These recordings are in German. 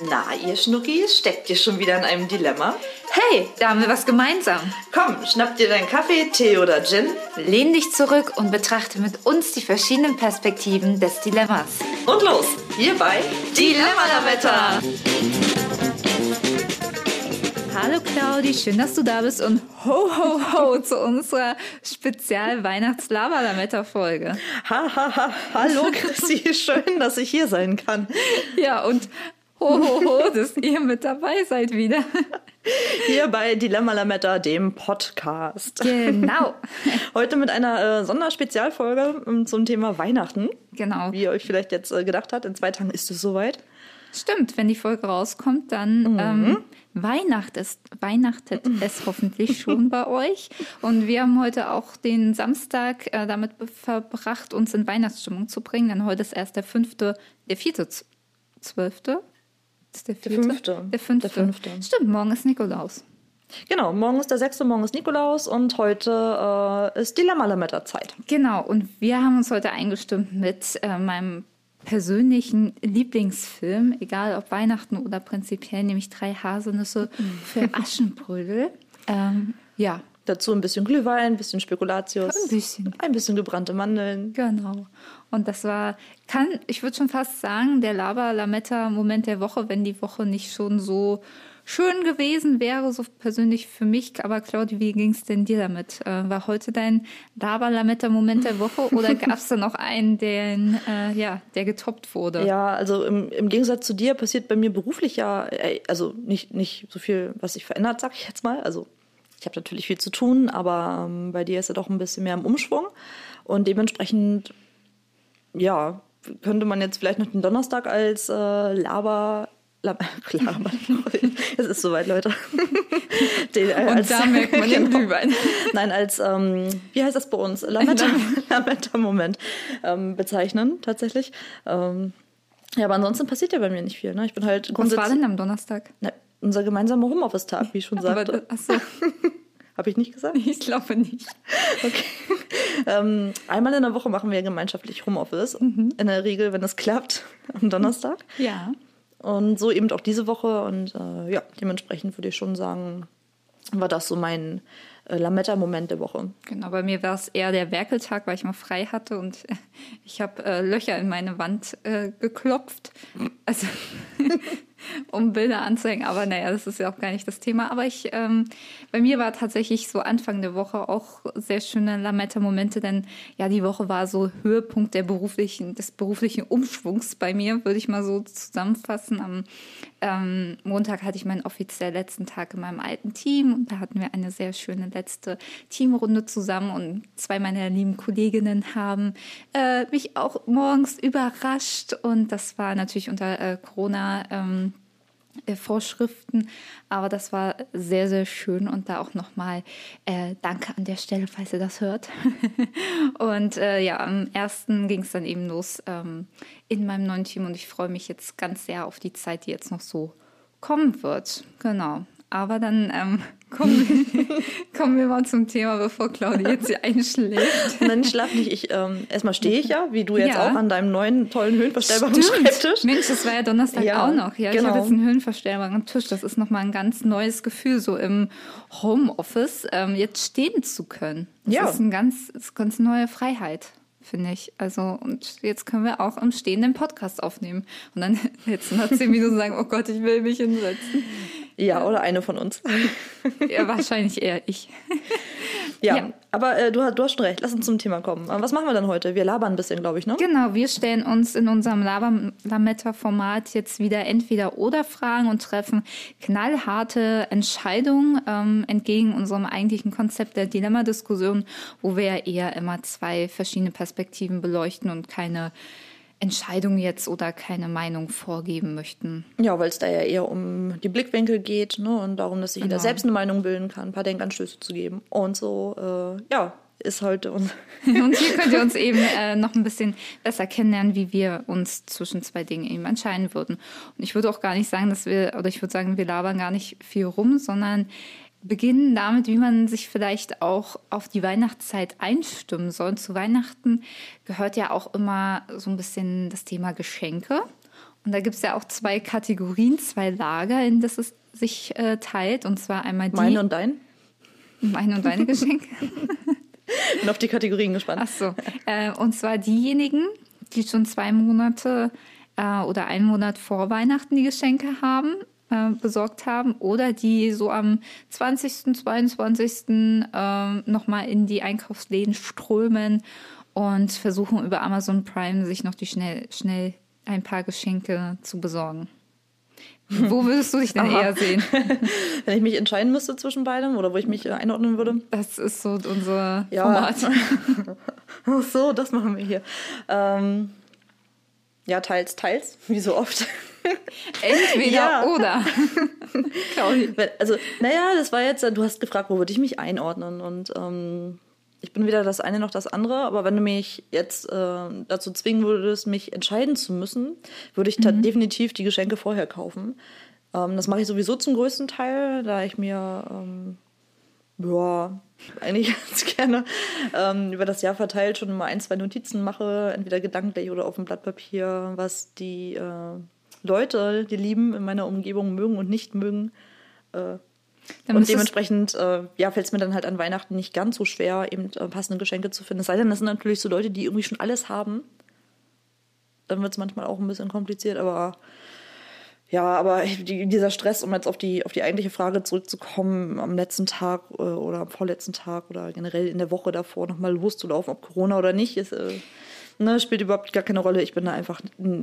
Na, ihr Schnuckis, steckt ihr schon wieder in einem Dilemma? Hey, da haben wir was gemeinsam. Komm, schnapp dir deinen Kaffee, Tee oder Gin. Lehn dich zurück und betrachte mit uns die verschiedenen Perspektiven des Dilemmas. Und los, hier bei Dilemma-Lametta. Hallo Claudi, schön, dass du da bist und ho ho ho zu unserer Spezial-Weihnachts-Lava-Lametta-Folge. Ha, ha, ha. Hallo Chrissy, schön, dass ich hier sein kann. Ja, und ho ho ho, dass ihr mit dabei seid wieder. Hier bei Dilemma Lametta, dem Podcast. Genau. Heute mit einer äh, Sonderspezialfolge ähm, zum Thema Weihnachten. Genau. Wie ihr euch vielleicht jetzt äh, gedacht habt, in zwei Tagen ist es soweit. Stimmt, wenn die Folge rauskommt, dann ähm, Weihnacht ist, weihnachtet es hoffentlich schon bei euch. Und wir haben heute auch den Samstag äh, damit verbracht, uns in Weihnachtsstimmung zu bringen, denn heute ist erst der fünfte, der vierte, zwölfte? Ist der, vierte? fünfte. Der fünfte. Der fünfte. Stimmt, morgen ist Nikolaus. Genau, morgen ist der 6., morgen ist Nikolaus und heute äh, ist Dilemma Lametta Zeit. Genau, und wir haben uns heute eingestimmt mit äh, meinem persönlichen Lieblingsfilm, egal ob Weihnachten oder prinzipiell, nämlich drei Haselnüsse für Aschenbrödel. Ähm, ja, Dazu ein bisschen Glühwein, ein bisschen Spekulatius. Ein bisschen. Ein bisschen gebrannte Mandeln. genau. Und das war, kann, ich würde schon fast sagen, der Lava-Lametta-Moment der Woche, wenn die Woche nicht schon so schön gewesen wäre, so persönlich für mich. Aber Claudia, wie ging es denn dir damit? Äh, war heute dein Lava-Lametta-Moment der Woche oder gab es da noch einen, den, äh, ja, der getoppt wurde? Ja, also im, im Gegensatz zu dir passiert bei mir beruflich ja, äh, also nicht, nicht so viel, was sich verändert, sag ich jetzt mal. Also ich habe natürlich viel zu tun, aber ähm, bei dir ist ja doch ein bisschen mehr im Umschwung. Und dementsprechend, ja, könnte man jetzt vielleicht noch den Donnerstag als äh, Laber. Lab Laber. es ist soweit, Leute. Den, äh, Und da merkt man den Glühwein. Nein, als, ähm, wie heißt das bei uns? Lametta- Lametta-Moment ähm, bezeichnen, tatsächlich. Ähm, ja, aber ansonsten passiert ja bei mir nicht viel. Ne? Ich bin halt Was war denn am Donnerstag? Na, unser gemeinsamer Homeoffice-Tag, wie ich schon sagte. achso, Habe ich nicht gesagt? ich glaube nicht. Okay. ähm, einmal in der Woche machen wir gemeinschaftlich Homeoffice. In der Regel, wenn es klappt, am Donnerstag. Ja. Und so eben auch diese Woche. Und äh, ja, dementsprechend würde ich schon sagen, war das so mein äh, Lametta-Moment der Woche. Genau, bei mir war es eher der Werkeltag, weil ich mal frei hatte und äh, ich habe äh, Löcher in meine Wand äh, geklopft. Also um Bilder anzuhängen. Aber naja, das ist ja auch gar nicht das Thema. Aber ich, ähm, bei mir war tatsächlich so Anfang der Woche auch sehr schöne Lametta-Momente, denn ja, die Woche war so Höhepunkt der beruflichen, des beruflichen Umschwungs bei mir, würde ich mal so zusammenfassen. Am ähm, Montag hatte ich meinen offiziell letzten Tag in meinem alten Team und da hatten wir eine sehr schöne letzte Teamrunde zusammen und zwei meiner lieben Kolleginnen haben äh, mich auch morgens überrascht und das war natürlich unter äh, Corona ähm, äh, Vorschriften, aber das war sehr, sehr schön und da auch nochmal äh, Danke an der Stelle, falls ihr das hört. und äh, ja, am ersten ging es dann eben los ähm, in meinem neuen Team und ich freue mich jetzt ganz sehr auf die Zeit, die jetzt noch so kommen wird. Genau. Aber dann ähm, kommen, wir, kommen wir mal zum Thema, bevor Claudia jetzt hier einschläft. Nein, ich schlaf nicht. Ich, ähm, erstmal stehe ich ja, wie du jetzt Ja. auch, an deinem neuen, tollen, höhenverstellbaren Stimmt. Schreibtisch. Mensch, das war ja Donnerstag Ja, auch noch. Ja, ich genau. habe jetzt einen höhenverstellbaren Tisch. Das ist nochmal ein ganz neues Gefühl, so im Homeoffice ähm, jetzt stehen zu können. Das Ja. ist ein ganz, das ist ganz neue Freiheit, finde ich. Also, und jetzt können wir auch im Stehen den Podcast aufnehmen. Und dann jetzt nach zehn Minuten sagen, oh Gott, ich will mich hinsetzen. Ja, oder eine von uns. Ja, wahrscheinlich eher ich. Ja, Ja. aber äh, du, hast- du hast schon recht. Lass uns zum Thema kommen. Äh, Was machen wir denn heute? Wir labern ein bisschen, glaube ich, ne? Genau, wir stellen uns in unserem Lametta-Format jetzt wieder entweder oder Fragen und treffen knallharte Entscheidungen ähm, entgegen unserem eigentlichen Konzept der Dilemma-Diskussion, wo wir ja eher immer zwei verschiedene Perspektiven beleuchten und keine Entscheidung jetzt oder keine Meinung vorgeben möchten. Ja, weil es da ja eher um die Blickwinkel geht ne? und darum, dass sich jeder Genau. selbst eine Meinung bilden kann, ein paar Denkanstöße zu geben. Und so, äh, ja, ist heute uns. Und hier könnt ihr uns eben äh, noch ein bisschen besser kennenlernen, wie wir uns zwischen zwei Dingen eben entscheiden würden. Und ich würde auch gar nicht sagen, dass wir, oder ich würde sagen, wir labern gar nicht viel rum, sondern beginnen damit, wie man sich vielleicht auch auf die Weihnachtszeit einstimmen soll. Zu Weihnachten gehört ja auch immer so ein bisschen das Thema Geschenke. Und da gibt es ja auch zwei Kategorien, zwei Lager, in das es sich äh, teilt. Und zwar einmal die. Meine und dein? Meine und deine Geschenke. Bin auf die Kategorien gespannt. Ach so. Äh, und zwar diejenigen, die schon zwei Monate äh, oder einen Monat vor Weihnachten die Geschenke haben, äh, besorgt haben oder die so am 20., 22. Äh, nochmal in die Einkaufsläden strömen und versuchen über Amazon Prime sich noch die schnell, schnell ein paar Geschenke zu besorgen. Wo würdest du dich denn eher sehen? Wenn ich mich entscheiden müsste zwischen beidem oder wo ich mich äh, einordnen würde? Das ist so unser ja. Format. Ach so, das machen wir hier. Ähm, ja, teils, teils, wie so oft. Entweder ja. oder. also, naja, das war jetzt, du hast gefragt, wo würde ich mich einordnen und ähm, ich bin weder das eine noch das andere, aber wenn du mich jetzt äh, dazu zwingen würdest, mich entscheiden zu müssen, würde ich mhm. definitiv die Geschenke vorher kaufen. Ähm, das mache ich sowieso zum größten Teil, da ich mir ähm, ja, eigentlich ganz gerne ähm, über das Jahr verteilt schon mal ein, zwei Notizen mache, entweder gedanklich oder auf dem Blatt Papier, was die äh, Leute, die lieben in meiner Umgebung mögen und nicht mögen. Äh, und dementsprechend äh, ja, fällt es mir dann halt an Weihnachten nicht ganz so schwer, eben äh, passende Geschenke zu finden. Es sei denn, das sind natürlich so Leute, die irgendwie schon alles haben. Dann wird es manchmal auch ein bisschen kompliziert, aber ja, aber die, dieser Stress, um jetzt auf die, auf die eigentliche Frage zurückzukommen, am letzten Tag äh, oder am vorletzten Tag oder generell in der Woche davor nochmal loszulaufen, ob Corona oder nicht, ist, äh, ne, spielt überhaupt gar keine Rolle. Ich bin da einfach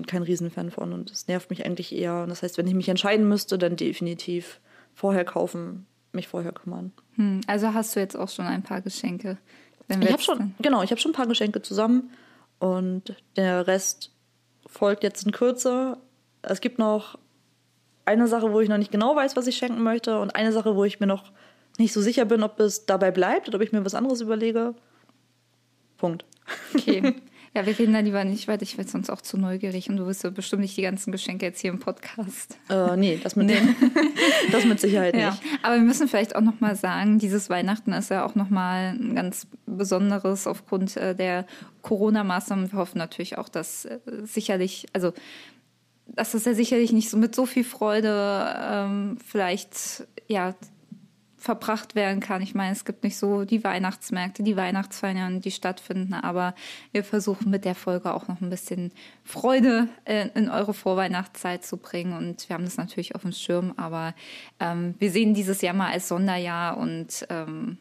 kein Riesenfan von und es nervt mich eigentlich eher. Und das heißt, wenn ich mich entscheiden müsste, dann definitiv vorher kaufen, mich vorher kümmern. Hm, also hast du jetzt auch schon ein paar Geschenke? ich habe schon, genau, ich habe schon ein paar Geschenke zusammen und der Rest folgt jetzt in Kürze. Es gibt noch eine Sache, wo ich noch nicht genau weiß, was ich schenken möchte und eine Sache, wo ich mir noch nicht so sicher bin, ob es dabei bleibt oder ob ich mir was anderes überlege. Punkt. Okay. Ja, wir reden da lieber nicht weiter. Ich werde sonst auch zu neugierig und du wirst ja bestimmt nicht die ganzen Geschenke jetzt hier im Podcast. Äh, nee, das mit, nee. das mit Sicherheit nicht. Ja, aber wir müssen vielleicht auch nochmal sagen, dieses Weihnachten ist ja auch nochmal ein ganz besonderes aufgrund äh, der Corona-Maßnahmen. Wir hoffen natürlich auch, dass äh, sicherlich, also dass das ja sicherlich nicht so mit so viel Freude ähm, vielleicht ja verbracht werden kann. Ich meine, es gibt nicht so die Weihnachtsmärkte, die Weihnachtsfeiern, die stattfinden, aber wir versuchen mit der Folge auch noch ein bisschen Freude in, in eure Vorweihnachtszeit zu bringen und wir haben das natürlich auf dem Schirm, aber ähm, wir sehen dieses Jahr mal als Sonderjahr und ähm,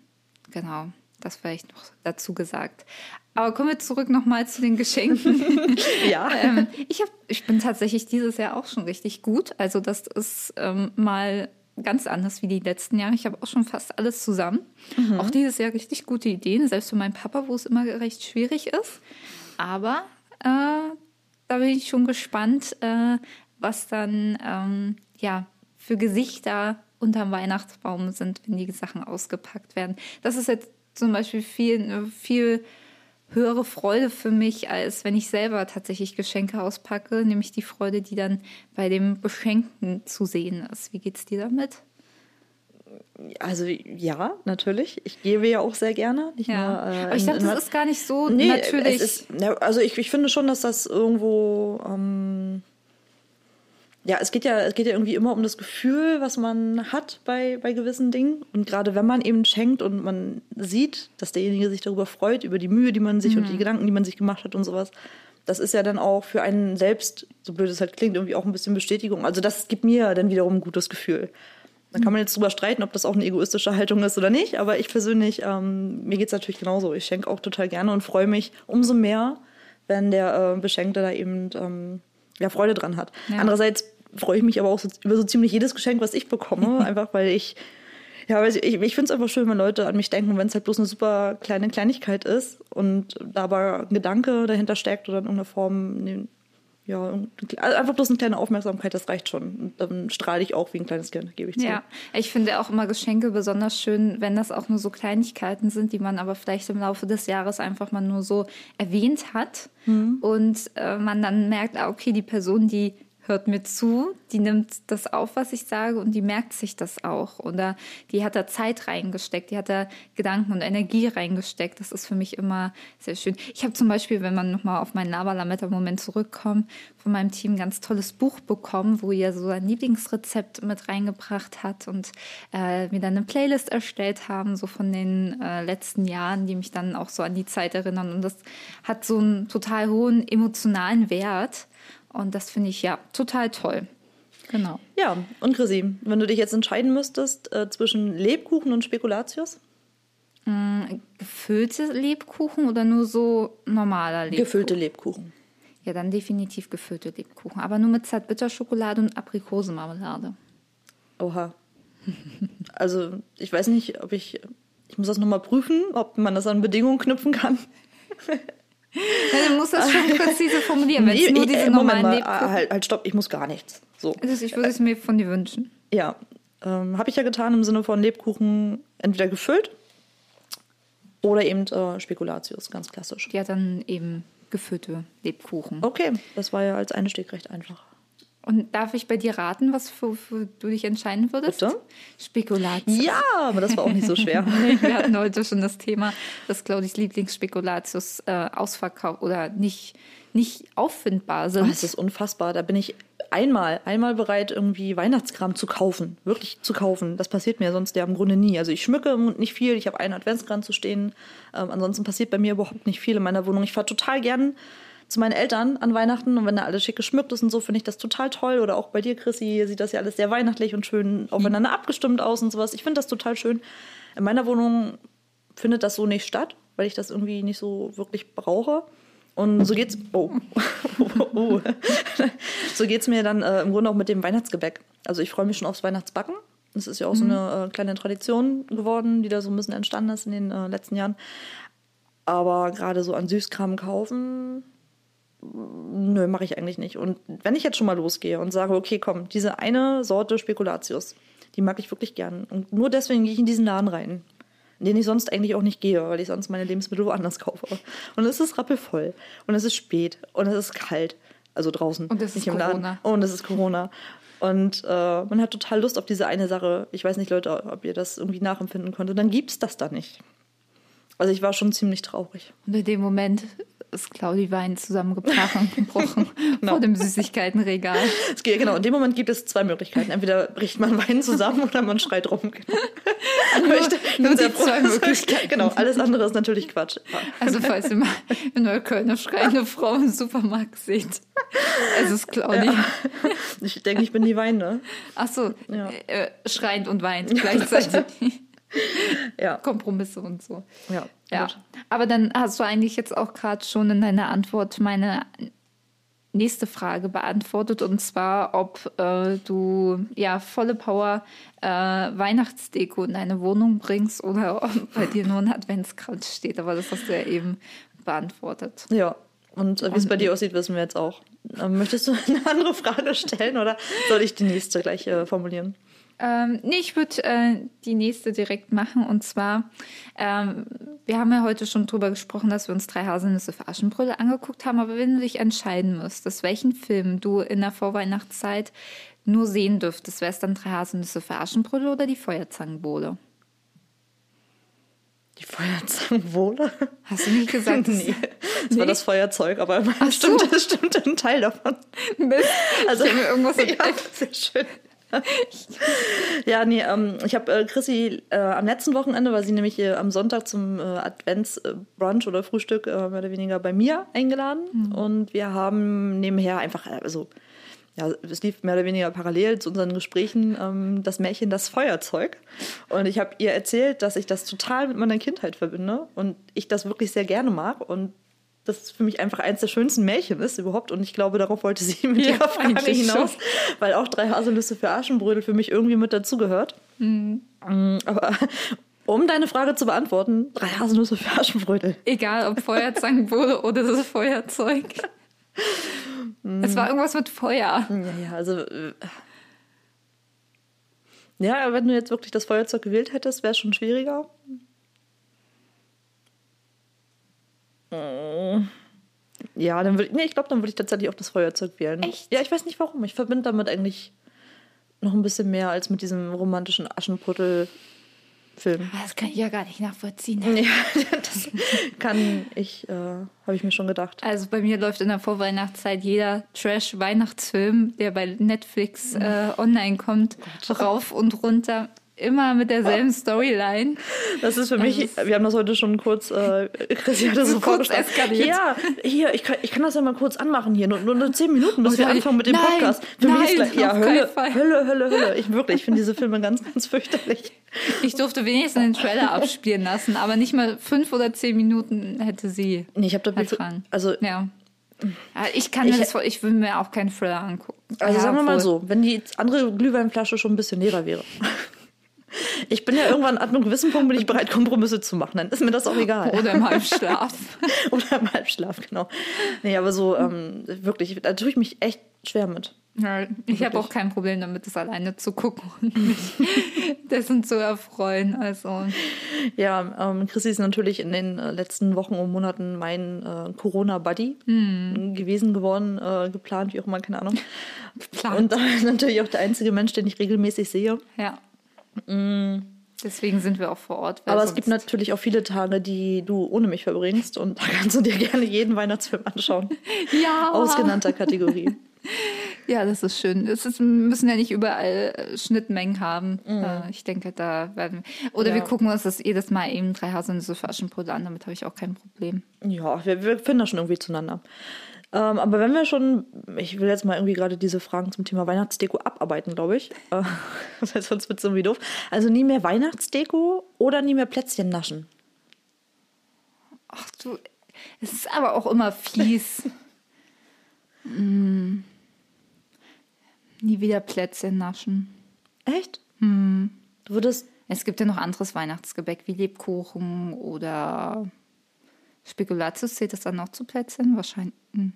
genau, das vielleicht noch dazu gesagt. Aber kommen wir zurück nochmal zu den Geschenken. ja. ähm, ich, hab, ich bin tatsächlich dieses Jahr auch schon richtig gut. Also das ist ähm, mal ganz anders wie die letzten Jahre. Ich habe auch schon fast alles zusammen. Mhm. Auch dieses Jahr richtig gute Ideen, selbst für meinen Papa, wo es immer recht schwierig ist. Aber äh, da bin ich schon gespannt, äh, was dann ähm, ja für Gesichter unterm Weihnachtsbaum sind, wenn die Sachen ausgepackt werden. Das ist jetzt zum Beispiel viel, viel höhere Freude für mich, als wenn ich selber tatsächlich Geschenke auspacke, nämlich die Freude, die dann bei dem Beschenken zu sehen ist. Wie geht's dir damit? Also ja, natürlich. Ich gebe ja auch sehr gerne. Ja. Nur, äh, Aber ich dachte, das ist gar nicht so nee, natürlich. Ist, also ich, ich finde schon, dass das irgendwo ähm, ja, es geht ja, es geht ja irgendwie immer um das Gefühl, was man hat bei, bei gewissen Dingen. Und gerade wenn man eben schenkt und man sieht, dass derjenige sich darüber freut, über die Mühe, die man sich mhm. und die Gedanken, die man sich gemacht hat und sowas, das ist ja dann auch für einen selbst, so blöd es halt klingt, irgendwie auch ein bisschen Bestätigung. Also das gibt mir dann wiederum ein gutes Gefühl. Da kann man jetzt drüber streiten, ob das auch eine egoistische Haltung ist oder nicht. Aber ich persönlich, ähm, mir es natürlich genauso. Ich schenke auch total gerne und freue mich umso mehr, wenn der äh, Beschenkte da eben ähm, ja, Freude dran hat. Ja. Andererseits freue ich mich aber auch so, über so ziemlich jedes Geschenk, was ich bekomme, einfach weil ich ja, ich, ich finde es einfach schön, wenn Leute an mich denken, wenn es halt bloß eine super kleine Kleinigkeit ist und dabei ein Gedanke dahinter steckt oder in irgendeiner Form, ja, einfach bloß eine kleine Aufmerksamkeit, das reicht schon. Und dann strahle ich auch wie ein kleines Kind, gebe ich zu. Ja, ich finde auch immer Geschenke besonders schön, wenn das auch nur so Kleinigkeiten sind, die man aber vielleicht im Laufe des Jahres einfach mal nur so erwähnt hat mhm. und äh, man dann merkt, ah, okay, die Person, die hört mir zu, die nimmt das auf, was ich sage und die merkt sich das auch. Oder die hat da Zeit reingesteckt, die hat da Gedanken und Energie reingesteckt. Das ist für mich immer sehr schön. Ich habe zum Beispiel, wenn man nochmal auf meinen Lavalametta-Moment zurückkommt, von meinem Team ein ganz tolles Buch bekommen, wo ihr so ein Lieblingsrezept mit reingebracht hat und äh, mir dann eine Playlist erstellt haben, so von den äh, letzten Jahren, die mich dann auch so an die Zeit erinnern. Und das hat so einen total hohen emotionalen Wert. Und das finde ich ja total toll. Genau. Ja, und Chrissy, wenn du dich jetzt entscheiden müsstest äh, zwischen Lebkuchen und Spekulatius? Mm, gefüllte Lebkuchen oder nur so normaler Lebkuchen? Gefüllte Lebkuchen. Ja, dann definitiv gefüllte Lebkuchen. Aber nur mit Zartbitterschokolade und Aprikosenmarmelade. Oha. Also, ich weiß nicht, ob ich. Ich muss das nochmal prüfen, ob man das an Bedingungen knüpfen kann. Du musst das schon präzise formulieren, wenn es nur diese äh, Moment normalen mal, Lebkuchen... halt, halt, stopp, ich muss gar nichts. So. Also ich würde es mir von dir wünschen. Ja, ähm, habe ich ja getan im Sinne von Lebkuchen entweder gefüllt oder eben äh, Spekulatius, ganz klassisch. Ja, dann eben gefüllte Lebkuchen. Okay, das war ja als Einstieg recht einfach. Und darf ich bei dir raten, was für, für du dich entscheiden würdest? Bitte? Spekulatius. Ja, aber das war auch nicht so schwer. Wir hatten heute schon das Thema, dass Claudis Lieblingsspekulatius äh, ausverkauft oder nicht, nicht auffindbar sind. Oh, das ist unfassbar. Da bin ich einmal, einmal bereit, irgendwie Weihnachtskram zu kaufen. Wirklich zu kaufen. Das passiert mir sonst ja im Grunde nie. Also ich schmücke nicht viel. Ich habe einen Adventskran zu stehen. Ähm, ansonsten passiert bei mir überhaupt nicht viel in meiner Wohnung. Ich fahre total gern zu meinen Eltern an Weihnachten und wenn da alles schick geschmückt ist und so, finde ich das total toll. Oder auch bei dir, Chrissy, sieht das ja alles sehr weihnachtlich und schön aufeinander abgestimmt aus und sowas. Ich finde das total schön. In meiner Wohnung findet das so nicht statt, weil ich das irgendwie nicht so wirklich brauche. Und so geht's. Oh. oh. so geht's mir dann äh, im Grunde auch mit dem Weihnachtsgebäck. Also ich freue mich schon aufs Weihnachtsbacken. Das ist ja auch so eine äh, kleine Tradition geworden, die da so ein bisschen entstanden ist in den äh, letzten Jahren. Aber gerade so an Süßkram kaufen, nö, mache ich eigentlich nicht. Und wenn ich jetzt schon mal losgehe und sage, okay, komm, diese eine Sorte Spekulatius, die mag ich wirklich gern. Und nur deswegen gehe ich in diesen Laden rein, in den ich sonst eigentlich auch nicht gehe, weil ich sonst meine Lebensmittel woanders kaufe. Und es ist rappelvoll. Und es ist spät. Und es ist kalt. Also draußen. Und es ist nicht im Corona. Laden. Und es ist Corona. Und äh, man hat total Lust auf diese eine Sache. Ich weiß nicht, Leute, ob ihr das irgendwie nachempfinden könnt. Und dann gibt's das da nicht. Also ich war schon ziemlich traurig. Und in dem Moment ist Claudi Wein zusammengebrochen gebrochen Genau. vor dem Süßigkeitenregal. Es geht, genau, in dem Moment gibt es zwei Möglichkeiten. Entweder bricht man Wein zusammen oder man schreit rum. Genau. Nur- Ich nur die zwei Möglichkeiten. Genau, alles andere ist natürlich Quatsch. Also falls ihr mal in Neukölln eine schreiende Frau im Supermarkt seht, es ist Claudi. Ich denke, ich bin die Weine. Ach so, Ja. äh, schreiend und weint gleichzeitig. Ja, Kompromisse und so. ja. Ja, gut. aber dann hast du eigentlich jetzt auch gerade schon in deiner Antwort meine nächste Frage beantwortet und zwar, ob äh, du ja volle Power äh, Weihnachtsdeko in deine Wohnung bringst oder ob bei dir nur ein Adventskranz steht. Aber das hast du ja eben beantwortet. Ja. Und äh, wie es bei dir aussieht, wissen wir jetzt auch. Ähm, möchtest du eine andere Frage stellen oder soll ich die nächste gleich äh, formulieren? Ähm, nee, ich würde äh, die nächste direkt machen. Und zwar, ähm, wir haben ja heute schon drüber gesprochen, dass wir uns drei Haselnüsse für Aschenbrödel angeguckt haben. Aber wenn du dich entscheiden müsstest, welchen Film du in der Vorweihnachtszeit nur sehen dürftest, wäre es dann drei Haselnüsse für Aschenbrödel oder die Feuerzangenbowle? Die Feuerzangenbowle? Hast du nicht gesagt? nee, das war Nee? das Feuerzeug, aber so. stimmt, das stimmt ein Teil davon. Mist. Also Ich hab mir irgendwas ja, sehr schön. ja, nee, ähm, ich habe äh, Chrissy äh, am letzten Wochenende, weil sie nämlich äh, am Sonntag zum äh, Adventsbrunch oder Frühstück äh, mehr oder weniger bei mir eingeladen. Und wir haben nebenher einfach, äh, also ja, es lief mehr oder weniger parallel zu unseren Gesprächen ähm, das Märchen Das Feuerzeug. Und ich habe ihr erzählt, dass ich das total mit meiner Kindheit verbinde und ich das wirklich sehr gerne mag. Und das für mich einfach eins der schönsten Märchen ist überhaupt. Und ich glaube, darauf wollte sie mit Ja, ihrer Frage hinaus, schon. weil auch drei Haselnüsse für Aschenbrödel für mich irgendwie mit dazugehört. Mhm. Aber um deine Frage zu beantworten, drei Haselnüsse für Aschenbrödel. Egal, ob Feuerzangenbowle oder das Feuerzeug. Es war irgendwas mit Feuer. Ja, ja, also. äh, Ja, wenn du jetzt wirklich das Feuerzeug gewählt hättest, wäre es schon schwieriger. Mm. Ja, dann würde nee, ich glaube, dann würde ich tatsächlich auch das Feuerzeug wählen. Echt? Ja, ich weiß nicht warum. Ich verbinde damit eigentlich noch ein bisschen mehr als mit diesem romantischen Aschenputtel-Film. Das kann ich ja gar nicht nachvollziehen. Ja, das kann ich, äh, habe ich mir schon gedacht. Also bei mir läuft in der Vorweihnachtszeit jeder Trash-Weihnachtsfilm, der bei Netflix äh, online kommt, rauf und runter. Immer mit derselben Storyline. Das ist für mich, Also wir haben das heute schon kurz, äh, Chris hat das so kurz eskaliert. Ja, hier, ich kann, ich kann das ja mal kurz anmachen hier, nur, nur, zehn Minuten, bis wir Oder- anfangen mit dem Nein, Podcast. Für mich ist nein, gleich, ja, Hölle. Hölle, Hölle, Hölle. Ich wirklich, ich finde diese Filme ganz, ganz fürchterlich. Ich durfte wenigstens den Trailer abspielen lassen, aber nicht mal fünf oder zehn Minuten hätte sie Nee, ich habe da ertragen. also, ja. Ja, Ich kann mir Ich- das, vor- ich will mir auch keinen Thriller angucken. also ja, sagen wir mal so, wenn die andere Glühweinflasche schon ein bisschen leerer wäre. Ich bin ja irgendwann ab einem gewissen Punkt bin ich bereit, Kompromisse zu machen. Dann ist mir das auch egal. Oder im Halbschlaf. Oder im Halbschlaf, genau. Nee, aber so, ähm, wirklich, da tue ich mich echt schwer mit. Ja, ich habe auch kein Problem damit, das alleine zu gucken und mich dessen zu erfreuen. Also Ja, ähm, Chrissy ist natürlich in den äh, letzten Wochen und Monaten mein äh, Corona-Buddy gewesen, geworden, äh, geplant, wie auch immer, keine Ahnung. Und damit natürlich auch der einzige Mensch, den ich regelmäßig sehe. ja. Deswegen sind wir auch vor Ort. Aber es gibt natürlich auch viele Tage, die du ohne mich verbringst und da kannst du dir gerne jeden Weihnachtsfilm anschauen. ja, Aus genannter Kategorie. ja, das ist schön. Es ist, wir müssen ja nicht überall äh, Schnittmengen haben. Äh, ich denke, da werden wir. Oder Mhm. Ja. wir gucken uns das jedes Mal eben drei Haselnüsse für Aschenputtel an. Damit habe ich auch kein Problem. Ja, wir, wir finden das schon irgendwie zueinander. Ähm, aber wenn wir schon, ich will jetzt mal irgendwie gerade diese Fragen zum Thema Weihnachtsdeko abarbeiten, glaube ich. Äh, sonst wird es irgendwie doof. Also nie mehr Weihnachtsdeko oder nie mehr Plätzchen naschen. Ach du, es ist aber auch immer fies. mm. Nie wieder Plätzchen naschen. Echt? Du würdest. Es gibt ja noch anderes Weihnachtsgebäck wie Lebkuchen oder Spekulatius. Zählt das dann noch zu Plätzchen? Wahrscheinlich. hm.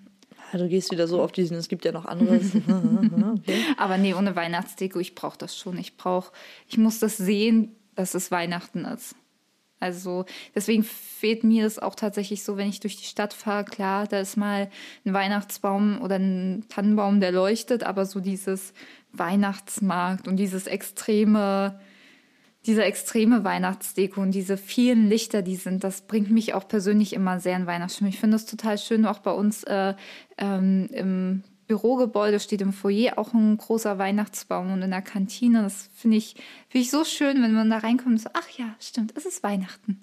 Ja, du gehst wieder so auf diesen, es gibt ja noch anderes. okay. Aber nee, ohne Weihnachtsdeko, ich brauche das schon. Ich brauche, ich muss das sehen, dass es Weihnachten ist. Also deswegen fehlt mir das auch tatsächlich so, wenn ich durch die Stadt fahre. Klar, da ist mal ein Weihnachtsbaum oder ein Tannenbaum, der leuchtet, aber so dieses Weihnachtsmarkt und dieses extreme, diese extreme Weihnachtsdeko und diese vielen Lichter, die sind, das bringt mich auch persönlich immer sehr in Weihnachtsstimmung. Ich finde es total schön, auch bei uns äh, ähm, im Bürogebäude steht im Foyer auch ein großer Weihnachtsbaum und in der Kantine. Das finde ich, finde ich so schön, wenn man da reinkommt und so, ach ja, stimmt, es ist Weihnachten.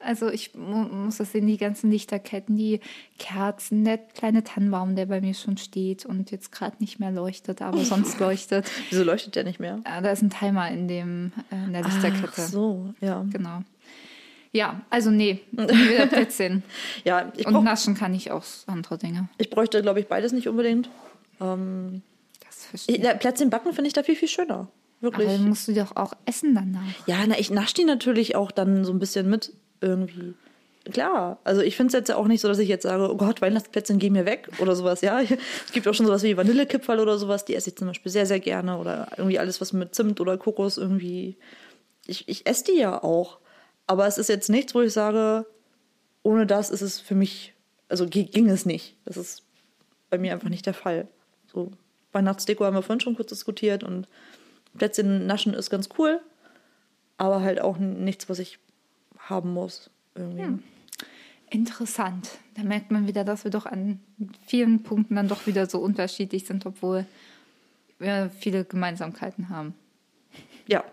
Also ich mu muss das sehen, die ganzen Lichterketten, die Kerzen, der kleine Tannenbaum, der bei mir schon steht und jetzt gerade nicht mehr leuchtet, aber sonst leuchtet. Wieso leuchtet der nicht mehr? Äh, da ist ein Timer in, dem, äh, in der Lichterkette. Ach so, ja. Genau. Ja, also nee, nie wieder Plätzchen. Ja, ich, Und brauch, naschen kann ich auch andere Dinge. ich bräuchte, glaube ich, beides nicht unbedingt. Ähm, Das verstehe ich, ja, Plätzchen backen finde ich da viel, viel schöner. Wirklich. Aber dann musst du doch auch essen danach. Ja, na, ich nasche die natürlich auch dann so ein bisschen mit irgendwie. Klar, also ich finde es jetzt ja auch nicht so, dass ich jetzt sage, oh Gott, Weihnachtsplätzchen geh mir weg oder sowas, ja. Es gibt auch schon sowas wie Vanillekipferl oder sowas, die esse ich zum Beispiel sehr, sehr gerne. Oder irgendwie alles, was mit Zimt oder Kokos irgendwie. Ich, ich esse die ja auch. Aber es ist jetzt nichts, wo ich sage, ohne das ist es für mich, also ging es nicht. Das ist bei mir einfach nicht der Fall. So, Weihnachtsdeko haben wir vorhin schon kurz diskutiert und Plätzchen naschen ist ganz cool, aber halt auch nichts, was ich haben muss. Irgendwie. Interessant. Da merkt man wieder, dass wir doch an vielen Punkten dann doch wieder so unterschiedlich sind, obwohl wir viele Gemeinsamkeiten haben. Ja.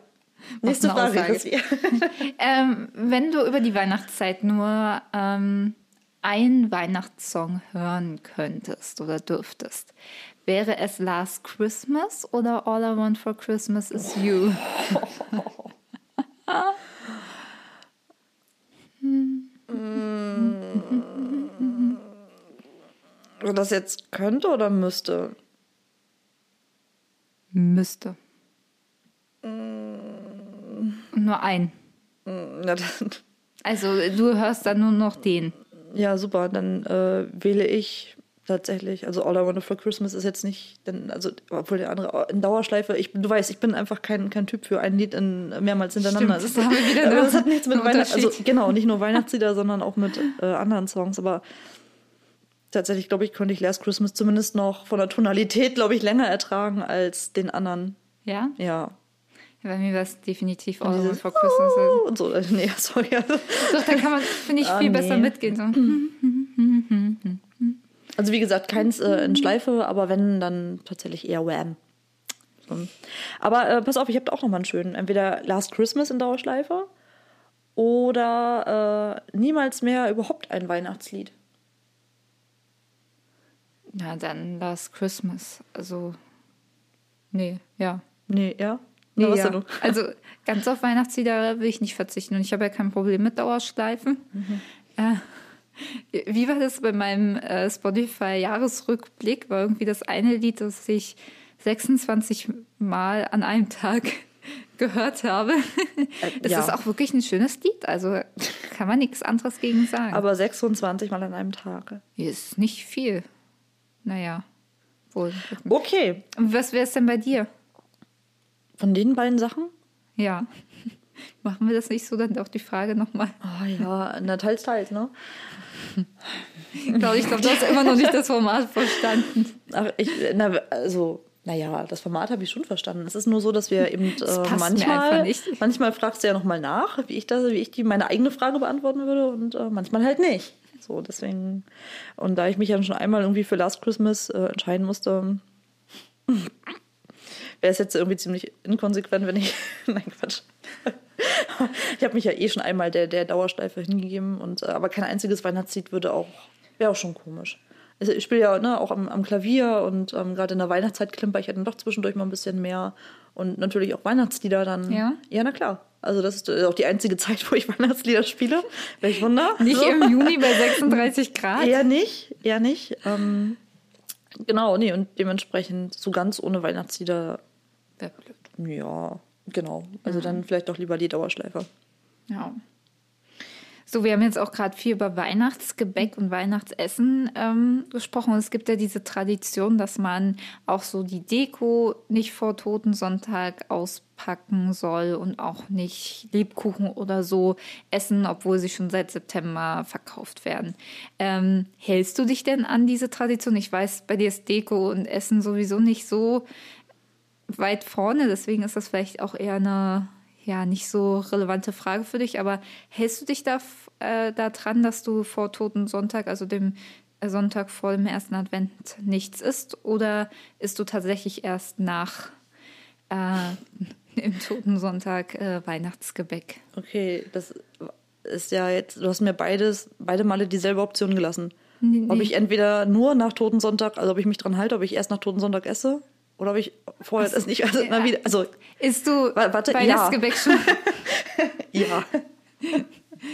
Nächste Frage. Aussage. Ähm, wenn du über die Weihnachtszeit nur ähm, einen Weihnachtssong hören könntest oder dürftest, wäre es Last Christmas oder All I Want for Christmas is You? Ob das jetzt könnte oder müsste? Müsste. Nur ein. Na, dann, Also du hörst dann nur noch den. ja, super. Dann äh, wähle ich tatsächlich. Also All I Want for Christmas ist jetzt nicht, denn, also obwohl der andere in Dauerschleife. Ich, du weißt, ich bin einfach kein, kein Typ für ein Lied in, mehrmals hintereinander. Stimmt, das, da haben wir wieder aber das hat nichts mit Weihnachten. Also genau, nicht nur Weihnachtslieder, sondern auch mit äh, anderen Songs. Aber tatsächlich, glaube ich, könnte ich Last Christmas zumindest noch von der Tonalität, glaube ich, länger ertragen als den anderen. Ja? Ja. Ja bei mir war es definitiv auch Dieses vor Christmas. Also. Und so, äh, nee, sorry. Doch, da kann man, finde ich, Ah, viel nee. besser mitgehen. So. Also wie gesagt, keins äh, in Schleife, aber wenn, dann tatsächlich eher Wham. So. Aber äh, pass auf, ich habe auch noch mal einen schönen. Entweder Last Christmas in Dauerschleife oder äh, niemals mehr überhaupt ein Weihnachtslied. Na, dann Last Christmas. Also, nee, ja. Nee, ja? Was ja. du? Also ganz auf Weihnachtslieder will ich nicht verzichten und ich habe ja kein Problem mit Dauerschleifen. Äh, wie war das bei meinem äh, Spotify-Jahresrückblick? War irgendwie das eine Lied, das ich 26 Mal an einem Tag gehört habe. Es ja. ist auch wirklich ein schönes Lied, also kann man nichts anderes gegen sagen. Aber 26 Mal an einem Tag. ist nicht viel. Naja, wohl. Okay, Und was wäre es denn bei dir? Von den beiden Sachen? Ja. Machen wir das nicht so, dann auch die Frage nochmal. Ah ja, na teils, teils, ne? Ich glaube, ich du hast immer noch nicht das Format verstanden. Ach, ich, na, also, naja, das Format habe ich schon verstanden. Es ist nur so, dass wir eben Das äh, passt mir manchmal, manchmal fragst du ja nochmal nach, wie ich das, wie ich die meine eigene Frage beantworten würde und äh, manchmal halt nicht. So, deswegen, und da ich mich ja schon einmal irgendwie für Last Christmas äh, entscheiden musste, wäre es jetzt irgendwie ziemlich inkonsequent, wenn ich. Nein, Quatsch. ich habe mich ja eh schon einmal der, der Dauerschleife hingegeben und äh, aber kein einziges Weihnachtslied würde auch, wäre auch schon komisch. Also ich spiele ja ne, auch am, am Klavier und ähm, gerade in der Weihnachtszeit klimper ich ja dann doch zwischendurch mal ein bisschen mehr. Und natürlich auch Weihnachtslieder dann. Ja? Ja, na klar. Also das ist äh, auch die einzige Zeit, wo ich Weihnachtslieder spiele. Welch Wunder. Nicht So. im Juni bei 36 Grad. Eher nicht, eher nicht. Ähm, genau, nee, und dementsprechend so ganz ohne Weihnachtslieder, Wär blöd. ja, genau. Also dann vielleicht doch lieber die Dauerschleife. Ja. So, wir haben jetzt auch gerade viel über Weihnachtsgebäck und Weihnachtsessen ähm, gesprochen. Und es gibt ja diese Tradition, dass man auch so die Deko nicht vor Totensonntag auspacken soll und auch nicht Lebkuchen oder so essen, obwohl sie schon seit September verkauft werden. Ähm, hältst du dich denn an diese Tradition? Ich weiß, bei dir ist Deko und Essen sowieso nicht so weit vorne, deswegen ist das vielleicht auch eher eine ja nicht so relevante Frage für dich, aber hältst du dich da äh, daran, dass du vor Toten Sonntag, also dem äh, Sonntag vor dem ersten Advent nichts isst oder isst du tatsächlich erst nach äh, dem Toten Sonntag äh, Weihnachtsgebäck? Okay, das ist ja jetzt, du hast mir beides, beide Male dieselbe Option gelassen. Nee, Ob ich entweder nur nach Totensonntag, also ob ich mich dran halte, ob ich erst nach Totensonntag esse oder ob ich vorher das nicht, also, na, wieder, also Isst du Wa- warte, Weihnachtsgebäck schon? ja.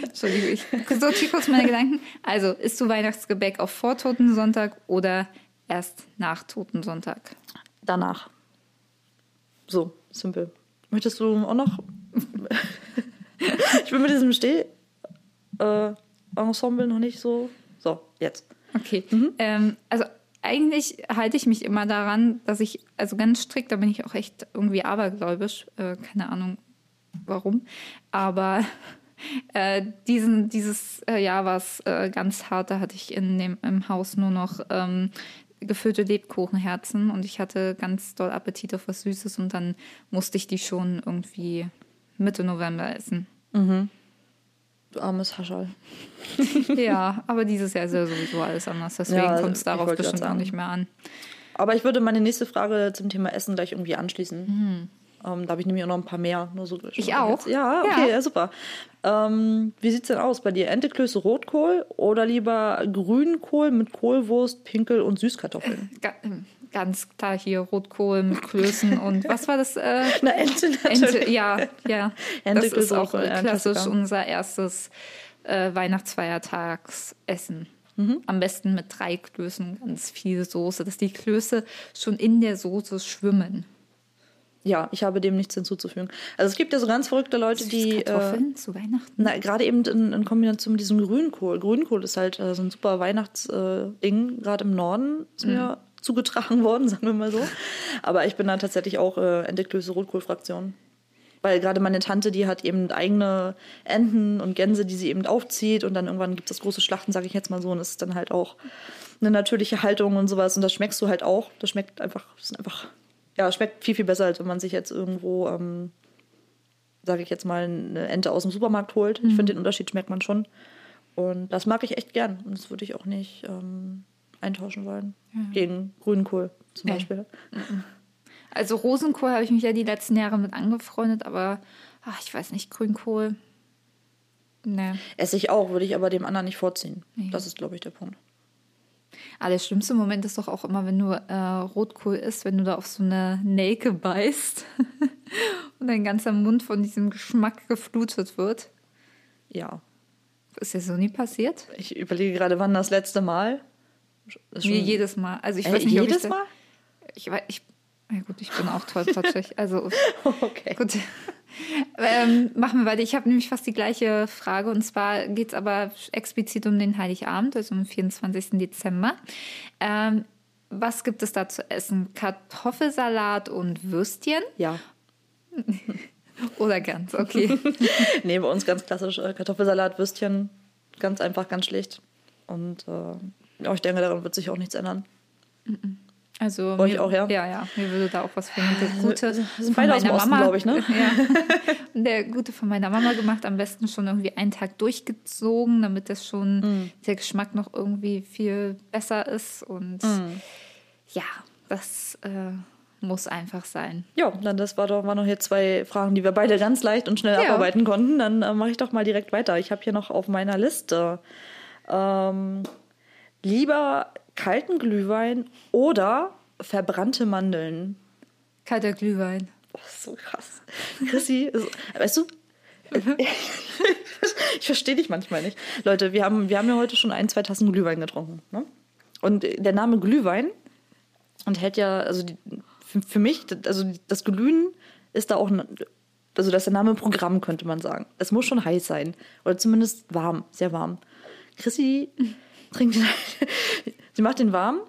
Entschuldigung, ich sortiere kurz meine Gedanken. Also, isst du Weihnachtsgebäck auf vor Toten Sonntag oder erst nach Toten Sonntag? Danach. So, simpel. Möchtest du auch noch? ich bin mit diesem Steh äh, Ensemble noch nicht so. So, jetzt. Okay. Ähm, also eigentlich halte ich mich immer daran, dass ich, also ganz strikt, da bin ich auch echt irgendwie abergläubisch, äh, keine Ahnung warum, aber äh, diesen, dieses äh, Jahr war es äh, ganz hart, da hatte ich in dem, im Haus nur noch ähm, gefüllte Lebkuchenherzen und ich hatte ganz doll Appetit auf was Süßes und dann musste ich die schon irgendwie Mitte November essen. Du armes Haschall. ja, aber dieses Jahr ist ja sowieso alles anders, deswegen Ja, kommt es darauf bestimmt auch nicht mehr an. Aber ich würde meine nächste Frage zum Thema Essen gleich irgendwie anschließen. Ähm, da habe ich nämlich auch noch ein paar mehr. Nur so Mhm. Ich auch. Jetzt. Ja, okay, Ja. ja, super. Ähm, wie sieht's denn aus bei dir? Enteklöße Rotkohl oder lieber Grünkohl mit Kohlwurst, Pinkel und Süßkartoffeln? Ga ganz klar hier Rotkohl mit Klößen und was war das? Äh, Na, Ente natürlich. Ente, ja, ja. Ente, das ist auch klassisch unser erstes äh, Weihnachtsfeiertagsessen. Mhm. Am besten mit drei Klößen, ganz viel Soße, dass die Klöße schon in der Soße schwimmen. Ja, ich habe dem nichts hinzuzufügen. Also es gibt ja so ganz verrückte Leute, die... Äh, Kartoffeln zu Weihnachten. na, gerade eben in, in Kombination mit diesem Grünkohl. Grünkohl ist halt äh, so ein super Weihnachtsding, gerade im Norden ist mir zugetragen worden, sagen wir mal so. Aber ich bin da tatsächlich auch äh, Enteklöße Rotkohl-Fraktion. Weil gerade meine Tante, die hat eben eigene Enten und Gänse, die sie eben aufzieht und dann irgendwann gibt es das große Schlachten, sage ich jetzt mal so, und es ist dann halt auch eine natürliche Haltung und sowas. Und das schmeckst du halt auch. Das schmeckt einfach, das ist einfach, ja, schmeckt viel, viel besser, als wenn man sich jetzt irgendwo, ähm, sage ich jetzt mal, eine Ente aus dem Supermarkt holt. Ich finde, den Unterschied schmeckt man schon. Und das mag ich echt gern. Und das würde ich auch nicht ähm, eintauschen wollen. Gegen Grünkohl zum Nee. Beispiel. Also Rosenkohl habe ich mich ja die letzten Jahre mit angefreundet, aber ach, ich weiß nicht, Grünkohl. Nee. Esse ich auch, würde ich aber dem anderen nicht vorziehen. Nee. Das ist, glaube ich, der Punkt. Aber der schlimmste Moment ist doch auch immer, wenn du äh, Rotkohl isst, wenn du da auf so eine Nelke beißt und dein ganzer Mund von diesem Geschmack geflutet wird. Ja. Ist dir so nie passiert? Ich überlege gerade, wann das letzte Mal. Mir jedes Mal. Also ich Äh, weiß nicht, jedes ich Mal? Ich weiß, ich, ja gut, ich bin auch tollpatschig. Also Okay. gut. Ähm, machen wir weiter. Ich habe nämlich fast die gleiche Frage und zwar geht es aber explizit um den Heiligabend, also am 24. Dezember. Ähm, was gibt es da zu essen? Kartoffelsalat und Würstchen Ja. oder Gans? Okay. Nee, bei uns ganz klassisch äh, Kartoffelsalat, Würstchen. Ganz einfach, ganz schlicht. Und äh, ja, ich denke, daran wird sich auch nichts ändern. Also Euch mir, auch, ja? Ja, ja. Mir würde da auch was. Und Der gute wir sind von beide aus dem Osten, Mama, glaub ich, ne? Ja. Der gute von meiner Mama gemacht, am besten schon irgendwie einen Tag durchgezogen, damit das schon Mm. der Geschmack noch irgendwie viel besser ist. Und Mm. ja, das äh, muss einfach sein. Ja, dann das war doch waren noch hier zwei Fragen, die wir beide ganz leicht und schnell Ja. abarbeiten konnten. Dann äh, mache ich doch mal direkt weiter. Ich habe hier noch auf meiner Liste ähm, lieber kalten Glühwein oder verbrannte Mandeln. Kalter Glühwein. Oh, so krass. Chrissy, ist, weißt du, ich verstehe dich manchmal nicht. Leute, wir haben, wir haben ja heute schon ein, zwei Tassen Glühwein getrunken. Ne? Und der Name Glühwein enthält ja, also die, für, für mich, also das Glühen ist da auch, ein, also das ist der Name Programm, könnte man sagen. Es muss schon heiß sein. Oder zumindest warm, sehr warm. Chrissy trinkt den, sie macht den warm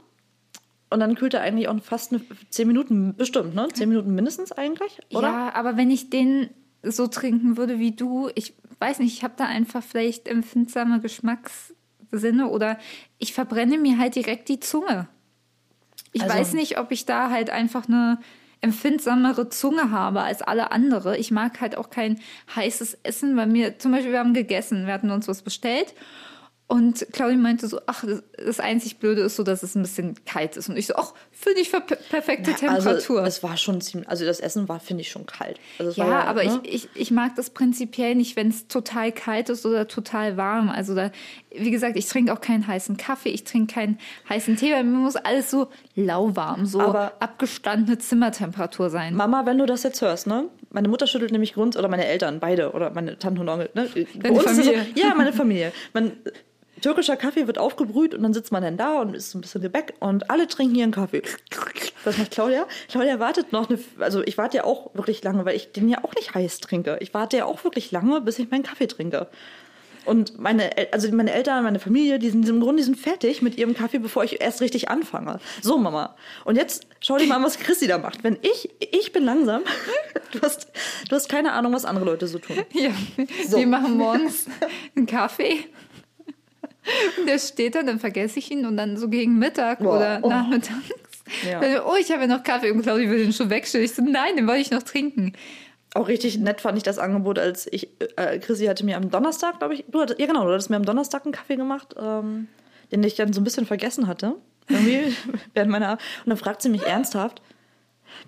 und dann kühlt er eigentlich auch fast eine, zehn Minuten, bestimmt, ne? Zehn Minuten mindestens eigentlich, oder? Ja, aber wenn ich den so trinken würde wie du, ich weiß nicht, ich habe da einfach vielleicht empfindsame Geschmackssinne oder ich verbrenne mir halt direkt die Zunge. Ich Also- weiß nicht, ob ich da halt einfach eine empfindsamere Zunge habe als alle andere. Ich mag halt auch kein heißes Essen, weil mir zum Beispiel, wir haben gegessen, wir hatten uns was bestellt und Claudia meinte so, ach, das, einzig Blöde ist so, dass es ein bisschen kalt ist. Und ich so, ach, finde ich per- perfekte Temperatur. Also, es war schon ziemlich, also das Essen war, finde ich, schon kalt. Also Ja, war aber ne? ich, ich, ich mag das prinzipiell nicht, wenn es total kalt ist oder total warm. Also da, wie gesagt, ich trinke auch keinen heißen Kaffee, ich trinke keinen heißen Tee, weil mir muss alles so lauwarm, so Aber- abgestandene Zimmertemperatur sein. Mama, wenn du das jetzt hörst, ne? Meine Mutter schüttelt nämlich Grund, oder meine Eltern, beide, oder meine Tante und Onkel, ne? Deine Familie. So, ja, meine Familie. Man, türkischer Kaffee wird aufgebrüht und dann sitzt man dann da und isst so ein bisschen Gebäck und alle trinken ihren Kaffee. Was macht Claudia? Claudia wartet noch eine, also ich warte ja auch wirklich lange, weil ich den ja auch nicht heiß trinke. Ich warte ja auch wirklich lange, bis ich meinen Kaffee trinke. Und meine, also meine Eltern, meine Familie, die sind im Grunde die sind fertig mit ihrem Kaffee, bevor ich erst richtig anfange. So, Mama. Und jetzt schau dir mal an, was Chrissy da macht. Wenn ich, ich bin langsam, du hast, du hast keine Ahnung, was andere Leute so tun. Ja, So. wir machen morgens einen Kaffee. Und der steht da, dann vergesse ich ihn und dann so gegen Mittag Boah, oder oh. nachmittags. Ja. Dann, oh, ich habe ja noch Kaffee und Claudia will den schon wegstellen. Ich so, nein, den wollte ich noch trinken. Auch richtig nett fand ich das Angebot, als ich, äh, Chrissy hatte mir am Donnerstag, glaube ich, du hattest, ja genau, du hattest mir am Donnerstag einen Kaffee gemacht, ähm, den ich dann so ein bisschen vergessen hatte. Irgendwie während meiner, und dann fragt sie mich ernsthaft,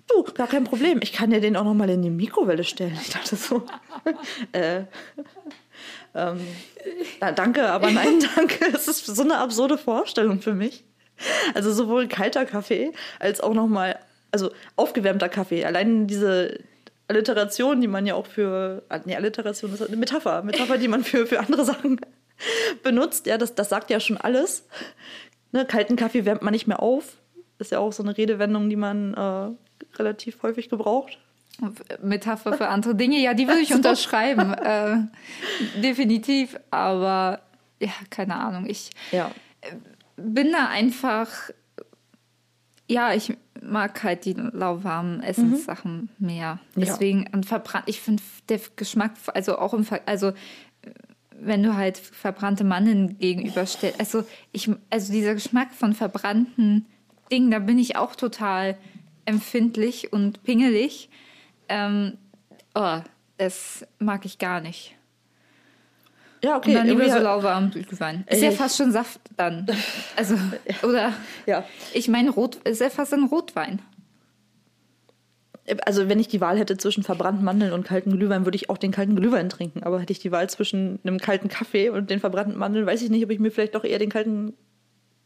du, gar kein Problem, ich kann dir den auch noch mal in die Mikrowelle stellen. Ich dachte so, äh, ähm, na, danke, aber nein, danke. Es ist so eine absurde Vorstellung für mich. Also sowohl kalter Kaffee als auch noch mal, also aufgewärmter Kaffee. Allein diese Alliteration, die man ja auch für, ah, nee, Alliteration ist eine Metapher, Metapher, die man für, für andere Sachen benutzt. Ja, das, das sagt ja schon alles. Ne, kalten Kaffee wärmt man nicht mehr auf. Ist ja auch so eine Redewendung, die man äh, relativ häufig gebraucht. Metapher für andere Dinge, ja, die würde ich unterschreiben. äh, definitiv, aber ja, keine Ahnung. Ich Ja. bin da einfach, ja, ich mag halt die lauwarmen Essenssachen mehr. Ja. Deswegen, und verbrannt, ich finde der Geschmack, also auch im, Ver- also äh, wenn du halt verbrannte Mandeln gegenüberstellst. Also, ich, also dieser Geschmack von verbrannten Dingen, da bin ich auch total empfindlich und pingelig. Ähm, oh, das mag ich gar nicht. Ja, okay. Und dann lieber so lauwarm Glühwein. Ist ja fast schon Saft dann. Also, oder, Ja. ich meine, Rot, ist ja fast ein Rotwein. Also wenn ich die Wahl hätte zwischen verbrannten Mandeln und kalten Glühwein, würde ich auch den kalten Glühwein trinken. Aber hätte ich die Wahl zwischen einem kalten Kaffee und den verbrannten Mandeln, weiß ich nicht, ob ich mir vielleicht doch eher den kalten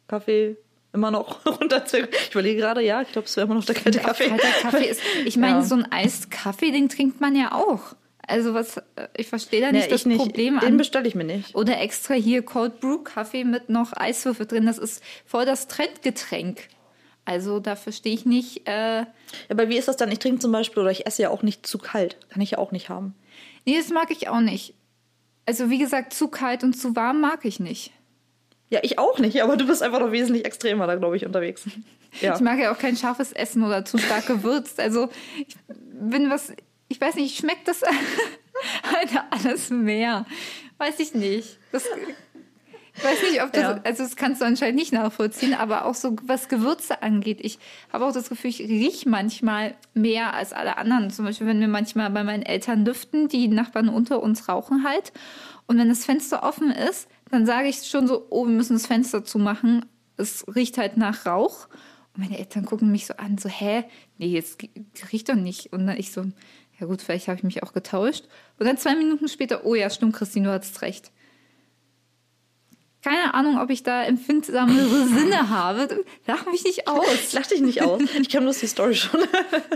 Kaffee immer noch runterziehe. Ich überlege gerade, ja, ich glaube, es wäre immer noch der kalte Kaffee. kalter Kaffee ist, ich meine, Ja. so ein Eiskaffee, den trinkt man ja auch. Also was, äh, ich verstehe da nicht Nee, das ich nicht. Problem Den bestelle ich mir nicht. Oder extra hier Cold Brew Kaffee mit noch Eiswürfel drin. Das ist voll das Trendgetränk. Also da verstehe ich nicht. Äh, Aber wie ist das dann? Ich trinke zum Beispiel oder ich esse ja auch nicht zu kalt. Kann ich ja auch nicht haben. nee, das mag ich auch nicht. Also wie gesagt, zu kalt und zu warm mag ich nicht. Ja, ich auch nicht, aber du bist einfach noch wesentlich extremer da, glaube ich, unterwegs. Ja. Ich mag ja auch kein scharfes Essen oder zu stark gewürzt. Also ich bin was, ich weiß nicht, schmeckt das halt alles mehr? Weiß ich nicht. Das, ich weiß nicht, ob das, Ja. also das kannst du anscheinend nicht nachvollziehen, aber auch so was Gewürze angeht. Ich habe auch das Gefühl, ich rieche manchmal mehr als alle anderen. Zum Beispiel, wenn wir manchmal bei meinen Eltern lüften, die Nachbarn unter uns rauchen halt. Und wenn das Fenster offen ist, dann sage ich schon so, oh, wir müssen das Fenster zumachen. Es riecht halt nach Rauch. Und meine Eltern gucken mich so an, so, hä? Nee, jetzt riecht doch nicht. Und dann ich so, ja gut, vielleicht habe ich mich auch getauscht. Und dann zwei Minuten später, oh ja, stimmt, Christine, du hattest recht. Keine Ahnung, ob ich da empfindsamere Sinne habe. Lach mich nicht aus. Lach dich nicht aus. Ich kenne bloß die Story schon.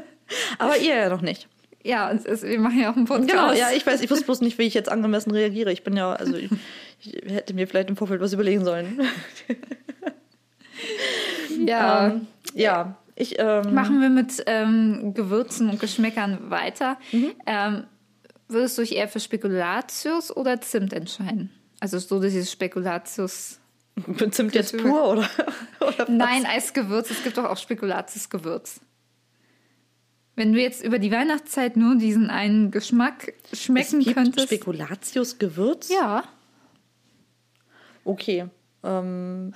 aber ihr ja noch nicht. Ja, ist, wir machen ja auch einen Podcast. Genau, ja, ich weiß, ich wusste bloß nicht, wie ich jetzt angemessen reagiere. Ich bin ja, also ich, ich hätte mir vielleicht im Vorfeld was überlegen sollen. ja. Ähm, ja, ich ähm, Machen wir mit ähm, Gewürzen und Geschmäckern weiter. Ähm, würdest du dich eher für Spekulatius oder Zimt entscheiden? Also so dieses Spekulatius. Zimt jetzt pur oder, oder? Nein, als Gewürz. Es gibt doch auch Spekulatius-Gewürz. Wenn du jetzt über die Weihnachtszeit nur diesen einen Geschmack schmecken es gibt könntest. Spekulatius-Gewürz? ja. Okay. Ähm,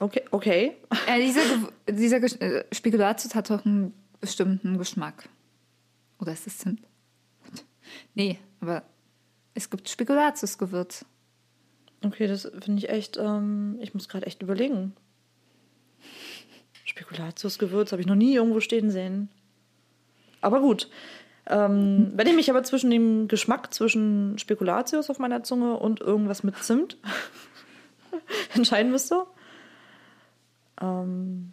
okay, okay. Äh, dieser dieser Gesch- äh, Spekulatius hat doch einen bestimmten Geschmack. Oder ist es Zimt? Nee, aber es gibt Spekulatius-Gewürz. Okay, das finde ich echt, ähm, ich muss gerade echt überlegen. Spekulatius-Gewürz habe ich noch nie irgendwo stehen sehen. Aber gut. Ähm, wenn ich mich aber zwischen dem Geschmack zwischen Spekulatius auf meiner Zunge und irgendwas mit Zimt entscheiden müsste, ähm,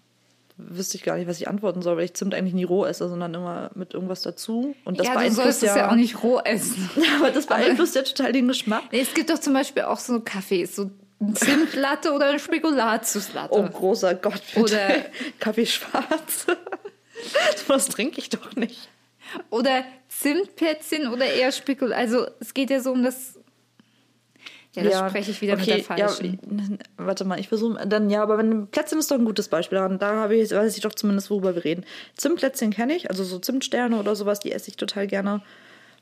wüsste ich gar nicht, was ich antworten soll, weil ich Zimt eigentlich nie roh esse, sondern immer mit irgendwas dazu. Und das ja, du beeinflusst sollst es ja auch nicht roh essen. aber das beeinflusst ja total den Geschmack. Nee, es gibt doch zum Beispiel auch so Kaffees, so Zimtlatte oder eine Spekulatiuslatte. Oh, großer Gott, bitte. Oder- Kaffee schwarz. Was trinke ich doch nicht. Oder Zimtplätzchen oder eher Spekul. Also es geht ja so um das. Ja, das spreche ich wieder mit der falschen. Ja, warte mal, ich versuche dann ja, aber wenn Plätzchen ist doch ein gutes Beispiel. Da, da habe ich, weiß ich doch zumindest, worüber wir reden. Zimtplätzchen kenne ich, also so Zimtsterne oder sowas, die esse ich total gerne.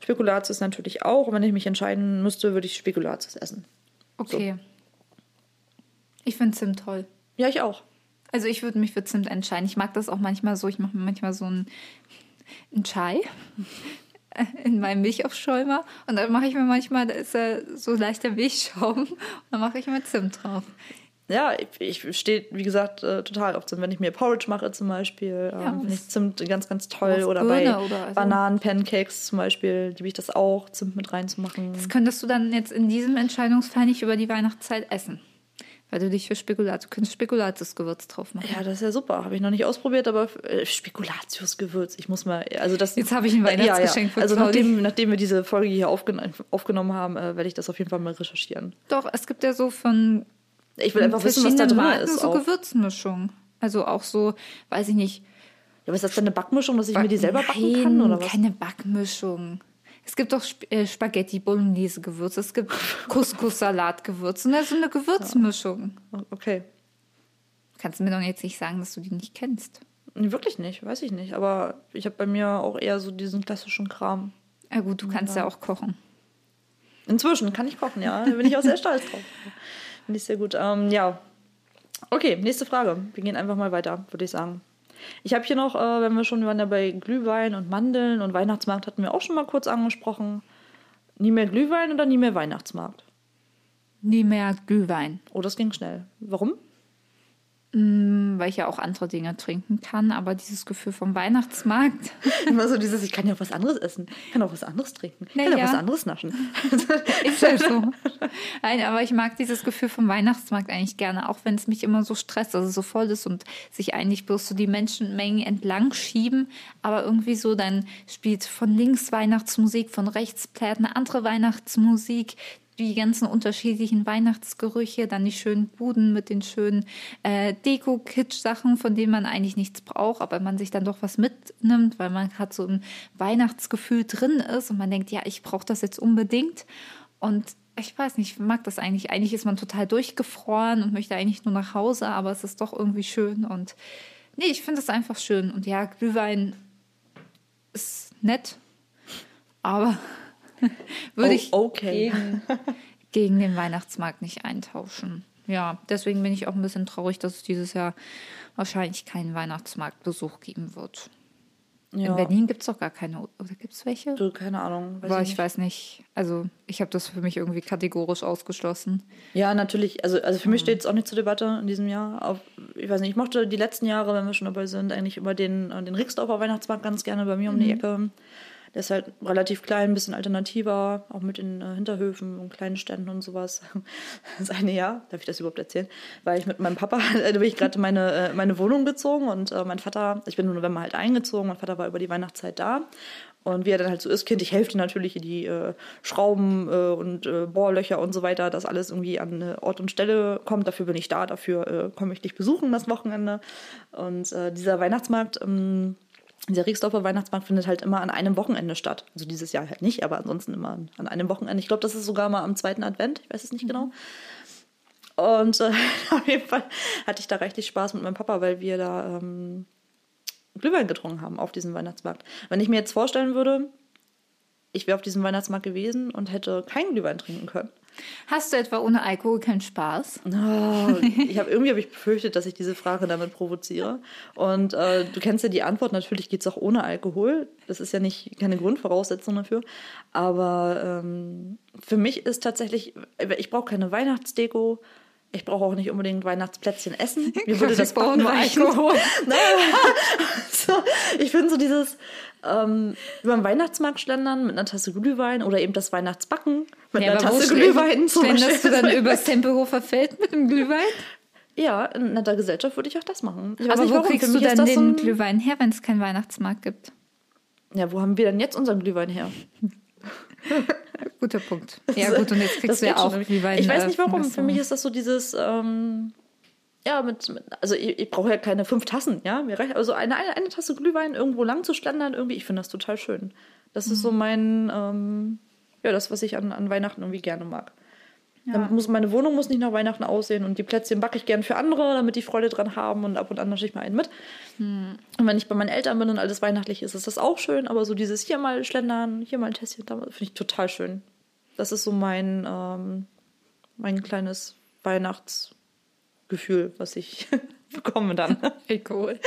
Spekulatius natürlich auch. Und wenn ich mich entscheiden müsste, würde ich Spekulatius essen. Okay. Ich finde Zimt toll. Ja, ich auch. Also ich würde mich für Zimt entscheiden. Ich mag das auch manchmal so. Ich mache mir manchmal so einen, einen Chai in meinem Milchaufschäumer und dann mache ich mir manchmal, da ist ja so leichter Milchschaum und dann mache ich mir Zimt drauf. Ja, ich, ich stehe, wie gesagt, äh, total auf Zimt. Wenn ich mir Porridge mache zum Beispiel, Ja, ähm, finde ich Zimt ganz, ganz toll. Oder bei Birne oder also- Bananen-Pancakes zum Beispiel, liebe ich das auch, Zimt mit reinzumachen. Das könntest du dann jetzt in diesem Entscheidungsfall nicht über die Weihnachtszeit essen. Weil du dich für Spekulatius, du könntest Spekulatius-Gewürz drauf machen. Ja, das ist ja super. Habe ich noch nicht ausprobiert, aber äh, Spekulatius-Gewürz. Ich muss mal, also das. Jetzt habe ich ein Äh, ja, ja. Weihnachtsgeschenk Also nachdem, nachdem wir diese Folge hier aufgen aufgenommen haben, äh, werde ich das auf jeden Fall mal recherchieren. Doch, es gibt ja so von Ich will einfach wissen, was da drin Marken ist. so auch. Ja, Gewürzmischung. Also auch so, weiß ich nicht. aber ist das denn eine Backmischung, dass ich mir die selber backen Nein, kann oder was? keine Backmischung. Es gibt doch Sp äh, Spaghetti Bolognese Gewürz, es gibt Couscous Salatgewürz und das ist so eine Gewürzmischung. Okay. Kannst du mir doch jetzt nicht sagen, dass du die nicht kennst? Wirklich nicht, weiß ich nicht. Aber ich habe bei mir auch eher so diesen klassischen Kram. Ja gut, du kannst ja, auch kochen. Inzwischen kann ich kochen, ja. Da bin ich auch sehr stolz drauf. Finde ich sehr gut. Ähm, ja. Okay, nächste Frage. Wir gehen einfach mal weiter, würde ich sagen. Ich habe hier noch, äh, wenn wir schon waren ja bei Glühwein und Mandeln und Weihnachtsmarkt hatten wir auch schon mal kurz angesprochen. Nie mehr Glühwein oder nie mehr Weihnachtsmarkt? Nie mehr Glühwein. Oh, das ging schnell. Warum? Mm, weil ich ja auch andere Dinge trinken kann, aber dieses Gefühl vom Weihnachtsmarkt. Immer so dieses, ich kann ja auch was anderes essen, ich kann auch was anderes trinken, ich kann Naja. auch was anderes naschen. Ist ja so. Nein, aber ich mag dieses Gefühl vom Weihnachtsmarkt eigentlich gerne, auch wenn es mich immer so stresst, also so voll ist und sich eigentlich bloß so die Menschenmengen entlang schieben, aber irgendwie so, dann spielt von links Weihnachtsmusik, von rechts plärt eine andere Weihnachtsmusik, die ganzen unterschiedlichen Weihnachtsgerüche, dann die schönen Buden mit den schönen äh, Deko-Kitsch-Sachen, von denen man eigentlich nichts braucht, aber man sich dann doch was mitnimmt, weil man gerade so ein Weihnachtsgefühl drin ist und man denkt, ja, ich brauche das jetzt unbedingt. Und ich weiß nicht, ich mag das eigentlich. Eigentlich ist man total durchgefroren und möchte eigentlich nur nach Hause, aber es ist doch irgendwie schön. Und nee, ich finde es einfach schön. Und ja, Glühwein ist nett, aber würde Oh, ich okay. gegen, gegen den Weihnachtsmarkt nicht eintauschen. Ja, deswegen bin ich auch ein bisschen traurig, dass es dieses Jahr wahrscheinlich keinen Weihnachtsmarktbesuch geben wird. Ja. In Berlin gibt es doch gar keine, oder gibt es welche? Du, keine Ahnung. Weiß Aber ich ich nicht. weiß nicht. Also ich habe das für mich irgendwie kategorisch ausgeschlossen. Ja, natürlich. Also, also für mich steht es auch nicht zur Debatte in diesem Jahr. Auf, ich weiß nicht, ich mochte die letzten Jahre, wenn wir schon dabei sind, eigentlich über den, äh, den Rixdorfer Weihnachtsmarkt ganz gerne bei mir um die Ecke. Der ist halt relativ klein, ein bisschen alternativer, auch mit den äh, Hinterhöfen und kleinen Ständen und sowas. Das eine Jahr, darf ich das überhaupt erzählen? Weil ich mit meinem Papa, da bin ich gerade in meine, äh, meine Wohnung gezogen und äh, mein Vater, ich bin im November halt eingezogen, mein Vater war über die Weihnachtszeit da. Und wie er dann halt so ist, Kind, ich helfe dir natürlich die äh, Schrauben äh, und äh, Bohrlöcher und so weiter, dass alles irgendwie an äh, Ort und Stelle kommt. Dafür bin ich da, dafür äh, komme ich dich besuchen das Wochenende. Und äh, dieser Weihnachtsmarkt, ähm, dieser Riegsdorfer Weihnachtsmarkt findet halt immer an einem Wochenende statt. Also dieses Jahr halt nicht, aber ansonsten immer an, einem Wochenende. Ich glaube, das ist sogar mal am zweiten Advent, ich weiß es nicht genau. Und äh, auf jeden Fall hatte ich da richtig Spaß mit meinem Papa, weil wir da ähm, Glühwein getrunken haben auf diesem Weihnachtsmarkt. Wenn ich mir jetzt vorstellen würde, ich wäre auf diesem Weihnachtsmarkt gewesen und hätte keinen Glühwein trinken können. Hast du etwa ohne Alkohol keinen Spaß? Oh, ich habe irgendwie habe ich befürchtet, dass ich diese Frage damit provoziere. Und äh, du kennst ja die Antwort. Natürlich geht es auch ohne Alkohol. Das ist ja nicht keine Grundvoraussetzung dafür. Aber ähm, für mich ist tatsächlich, ich brauche keine Weihnachtsdeko. Ich brauche auch nicht unbedingt Weihnachtsplätzchen essen. Mir würde das Backen reichen. Alkohol. so, ich finde so dieses ähm, über den Weihnachtsmarkt schlendern mit einer Tasse Glühwein oder eben das Weihnachtsbacken mit einer Tasse Glühwein Schlenderst du dann übers Tempelhofer Feld mit dem Glühwein? Ja, in netter Gesellschaft würde ich auch das machen. Ich Aber nicht, wo warum. kriegst du dann das so den ein- Glühwein her, wenn es keinen Weihnachtsmarkt gibt? Ja, wo haben wir denn jetzt unseren Glühwein her? Guter Punkt. Ja gut, und jetzt Das kriegst du ja auch irgendwie. Glühwein. Ich weiß nicht warum. Für mich ist das so dieses, ähm, ja, mit, mit also ich, ich brauche ja keine fünf Tassen, ja. Mir reicht also eine, eine, eine Tasse Glühwein irgendwo lang zu schlendern, irgendwie, ich finde das total schön. Das ist so Mhm. mein, ähm, ja, das, was ich an, an Weihnachten irgendwie gerne mag. Ja. Dann muss, meine Wohnung muss nicht nach Weihnachten aussehen und die Plätzchen backe ich gern für andere, damit die Freude dran haben und ab und an nasche ich mal einen mit. Hm. Und wenn ich bei meinen Eltern bin und alles weihnachtlich ist, ist das auch schön, aber so dieses hier mal schlendern, hier mal ein Tässchen, finde ich total schön. Das ist so mein, ähm, mein kleines Weihnachtsgefühl, was ich bekomme dann. Alkohol.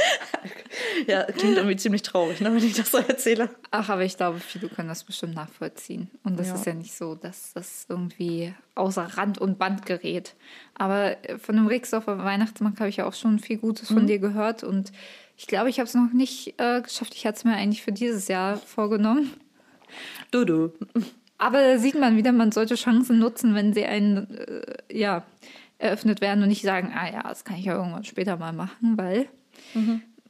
ja, klingt irgendwie ziemlich traurig, ne, wenn ich das so erzähle. Ach, aber ich glaube, viele können das bestimmt nachvollziehen. Und das Ja. ist ja nicht so, dass das irgendwie außer Rand und Band gerät. Aber äh, von dem Rixdorfer Weihnachtsmarkt habe ich ja auch schon viel Gutes Mhm. von dir gehört. Und ich glaube, ich habe es noch nicht äh, geschafft. Ich hatte es mir eigentlich für dieses Jahr vorgenommen. Du, du. Aber da sieht man wieder, man sollte Chancen nutzen, wenn sie einen, äh, ja, eröffnet werden und nicht sagen, ah ja, das kann ich ja irgendwann später mal machen, weil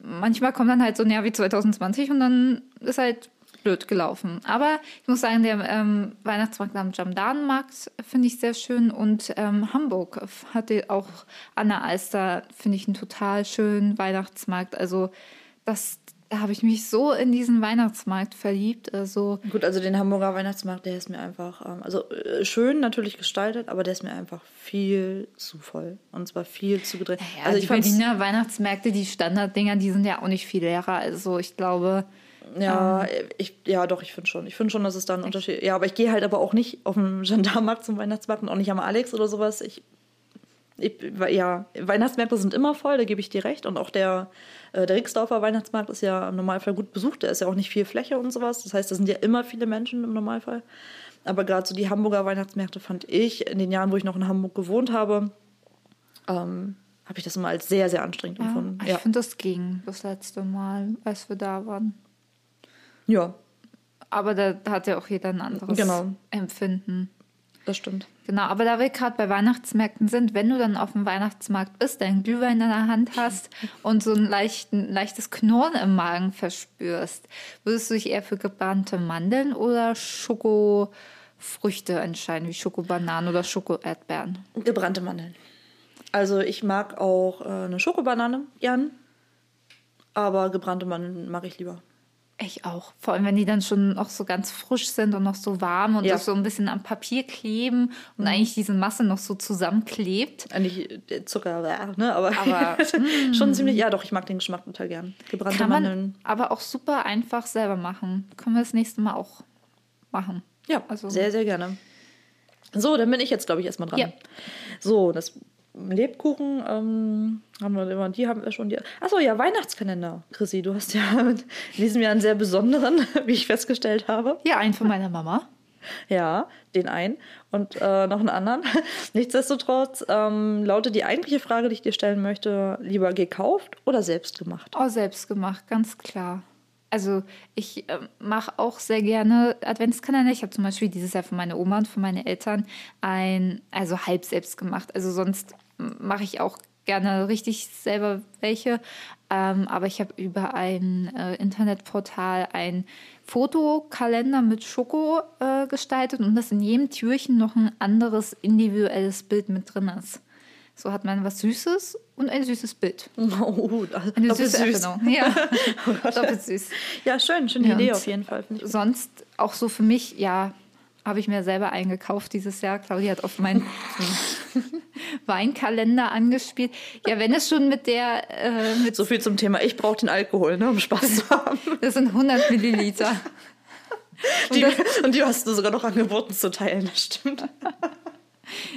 manchmal kommt dann halt so ein Jahr wie 2020 und dann ist halt blöd gelaufen. Aber ich muss sagen, der ähm, Weihnachtsmarkt am Jamdanmarkt finde ich sehr schön und ähm, Hamburg hatte auch an der Alster, finde ich, einen total schönen Weihnachtsmarkt. Also das, da habe ich mich so in diesen Weihnachtsmarkt verliebt. Also Gut, also den Hamburger Weihnachtsmarkt, der ist mir einfach, ähm, also äh, schön natürlich gestaltet, aber der ist mir einfach viel zu voll. Und zwar viel zu gedreht. Ja, also die Berliner Weihnachtsmärkte, die Standarddinger, die sind ja auch nicht viel leerer. Also ich glaube, Ja, ähm. ich, ja, doch, ich finde schon. Ich finde schon, dass es da einen Unterschied Ja, aber ich gehe halt aber auch nicht auf den Gendarmarkt zum Weihnachtsmarkt und auch nicht am Alex oder sowas. Ich, ich, ja, Weihnachtsmärkte sind immer voll, da gebe ich dir recht. Und auch der, äh, der Rixdorfer Weihnachtsmarkt ist ja im Normalfall gut besucht. Da ist ja auch nicht viel Fläche und sowas. Das heißt, da sind ja immer viele Menschen im Normalfall. Aber gerade so die Hamburger Weihnachtsmärkte fand ich in den Jahren, wo ich noch in Hamburg gewohnt habe, ähm, habe ich das immer als sehr, sehr anstrengend ja, empfunden. Ich ja. finde, das ging das letzte Mal, als wir da waren. Ja. Aber da hat ja auch jeder ein anderes genau. Empfinden. Das stimmt. Genau, aber da wir gerade bei Weihnachtsmärkten sind, wenn du dann auf dem Weihnachtsmarkt bist, deinen Glühwein in der Hand hast und so ein leichten, leichtes Knurren im Magen verspürst, würdest du dich eher für gebrannte Mandeln oder Schokofrüchte entscheiden, wie Schokobananen oder Schokoerdbeeren? Gebrannte Mandeln. Also ich mag auch äh, eine Schokobanane gern, aber gebrannte Mandeln mag ich lieber. Ich auch. Vor allem, wenn die dann schon noch so ganz frisch sind und noch so warm und ja. so ein bisschen am Papier kleben und mhm. eigentlich diese Masse noch so zusammenklebt. Eigentlich äh, Zucker, ne? aber, aber schon ziemlich, ja doch, ich mag den Geschmack total gern. Gebrannte Kann man Mandeln. Aber auch super einfach selber machen. Können wir das nächste Mal auch machen. Ja, also. sehr, sehr gerne. So, dann bin ich jetzt, glaube ich, erstmal dran. Ja. So, das Lebkuchen ähm, haben wir immer, die haben wir schon. Die, achso, ja, Weihnachtskalender. Chrissy, du hast ja in diesem Jahr einen sehr besonderen, wie ich festgestellt habe. Ja, einen von meiner Mama. Ja, den einen und äh, noch einen anderen. Nichtsdestotrotz ähm, lautet die eigentliche Frage, die ich dir stellen möchte, lieber gekauft oder selbst gemacht? Oh, selbst gemacht, ganz klar. Also ich äh, mache auch sehr gerne Adventskalender. Ich habe zum Beispiel dieses Jahr für meine Oma und für meine Eltern ein, also halb selbst gemacht. Also sonst mache ich auch gerne richtig selber welche. Ähm, aber ich habe über ein äh, Internetportal ein Fotokalender mit Schoko äh, gestaltet und dass in jedem Türchen noch ein anderes individuelles Bild mit drin ist. So hat man was Süßes und ein süßes Bild. Oh, Eine süße süß. Erfindung. Ja, doppelt süß. Ja, schön, schöne ja, Idee auf jeden Fall. Sonst auch so für mich, ja, habe ich mir selber eingekauft dieses Jahr. Claudia hat auf meinen Weinkalender angespielt. Ja, wenn es schon mit der... Äh, mit so viel zum Thema, ich brauche den Alkohol, ne, um Spaß zu haben. Das sind 100 Milliliter. Und, die, das, und die hast du sogar noch angeboten zu teilen, das stimmt.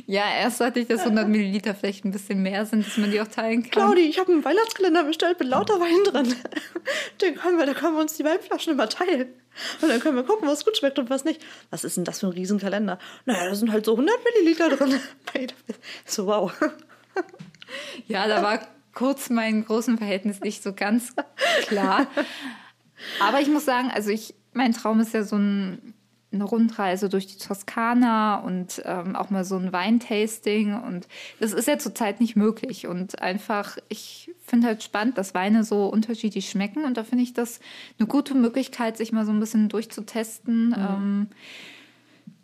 Ja, erst hatte ich, dass 100 Milliliter vielleicht ein bisschen mehr sind, dass man die auch teilen kann. Claudi, ich habe einen Weihnachtskalender bestellt mit lauter Wein drin. Den können wir, da können wir uns die Weinflaschen immer teilen. Und dann können wir gucken, was gut schmeckt und was nicht. Was ist denn das für ein Riesenkalender? Naja, da sind halt so 100 Milliliter drin. So, wow. Ja, da war kurz mein großen Verhältnis nicht so ganz klar. Aber ich muss sagen, also ich, mein Traum ist ja so ein eine Rundreise durch die Toskana und ähm, auch mal so ein Weintasting. Und das ist ja zurzeit nicht möglich. Und einfach, ich finde halt spannend, dass Weine so unterschiedlich schmecken. Und da finde ich das eine gute Möglichkeit, sich mal so ein bisschen durchzutesten. Mhm. Ähm,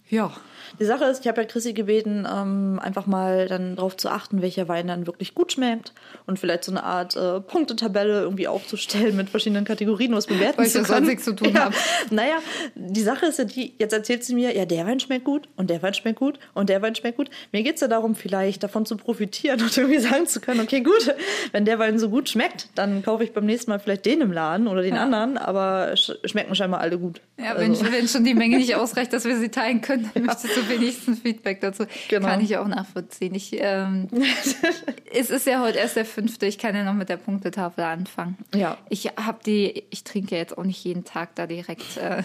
ja. Die Sache ist, ich habe ja Chrissy gebeten, ähm, einfach mal dann darauf zu achten, welcher Wein dann wirklich gut schmeckt und vielleicht so eine Art äh, Punktetabelle irgendwie aufzustellen mit verschiedenen Kategorien, was bewerten Weil zu können. Ich nichts zu tun ja. habe. Naja, die Sache ist ja die, jetzt erzählt sie mir, ja, der Wein schmeckt gut und der Wein schmeckt gut und der Wein schmeckt gut. Mir geht es ja darum, vielleicht davon zu profitieren und irgendwie sagen zu können, okay, gut, wenn der Wein so gut schmeckt, dann kaufe ich beim nächsten Mal vielleicht den im Laden oder den ja. anderen, aber sch schmecken scheinbar alle gut. Ja, also. wenn, wenn schon die Menge nicht ausreicht, dass wir sie teilen können, dann möchtest du wenigstens Feedback dazu. Genau. Kann ich auch nachvollziehen. Ich, ähm, es ist ja heute erst der fünfte. Ich kann ja noch mit der Punktetafel anfangen. Ja. Ich habe die, ich trinke jetzt auch nicht jeden Tag da direkt äh,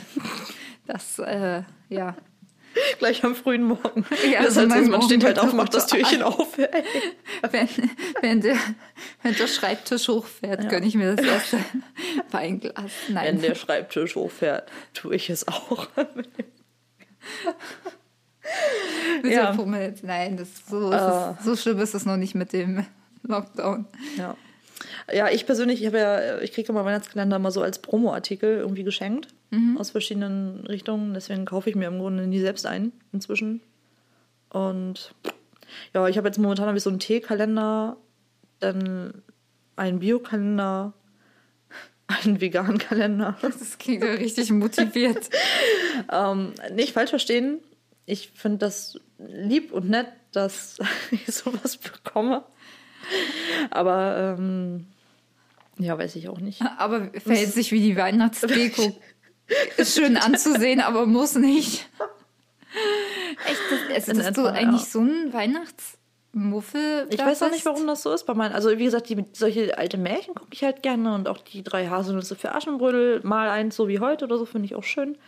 das, äh, ja. Gleich am frühen Morgen. Ja, das heißt, man steht halt auf, macht das Türchen auf. wenn, wenn, der, wenn der Schreibtisch hochfährt, ja. gönne ich mir das erste Weinglas. Nein. Wenn der Schreibtisch hochfährt, tue ich es auch. ja. Jetzt, nein, das, so, uh. es, so schlimm ist es noch nicht mit dem Lockdown. Ja. Ja, ich persönlich, ich habe ja, ich kriege immer Weihnachtskalender mal so als Promo-Artikel irgendwie geschenkt mhm. aus verschiedenen Richtungen. Deswegen kaufe ich mir im Grunde nie selbst ein inzwischen. Und ja, ich habe jetzt momentan habe ich so einen Teekalender, dann einen Biokalender, einen veganen Kalender. Das klingt ja richtig motiviert. ähm, nicht falsch verstehen ich finde das lieb und nett, dass ich sowas bekomme. Aber ähm, Ja, weiß ich auch nicht. Aber verhält sich wie die Weihnachtsdeko. Ist schön anzusehen, aber muss nicht. Echt, das, also, dass du etwa, eigentlich ja. so ein Weihnachtsmuffel Ich weiß auch nicht, warum das so ist bei meinen. Also, wie gesagt, die, solche alte Märchen gucke ich halt gerne und auch die drei Haselnüsse für Aschenbrödel, mal eins so wie heute oder so, finde ich auch schön.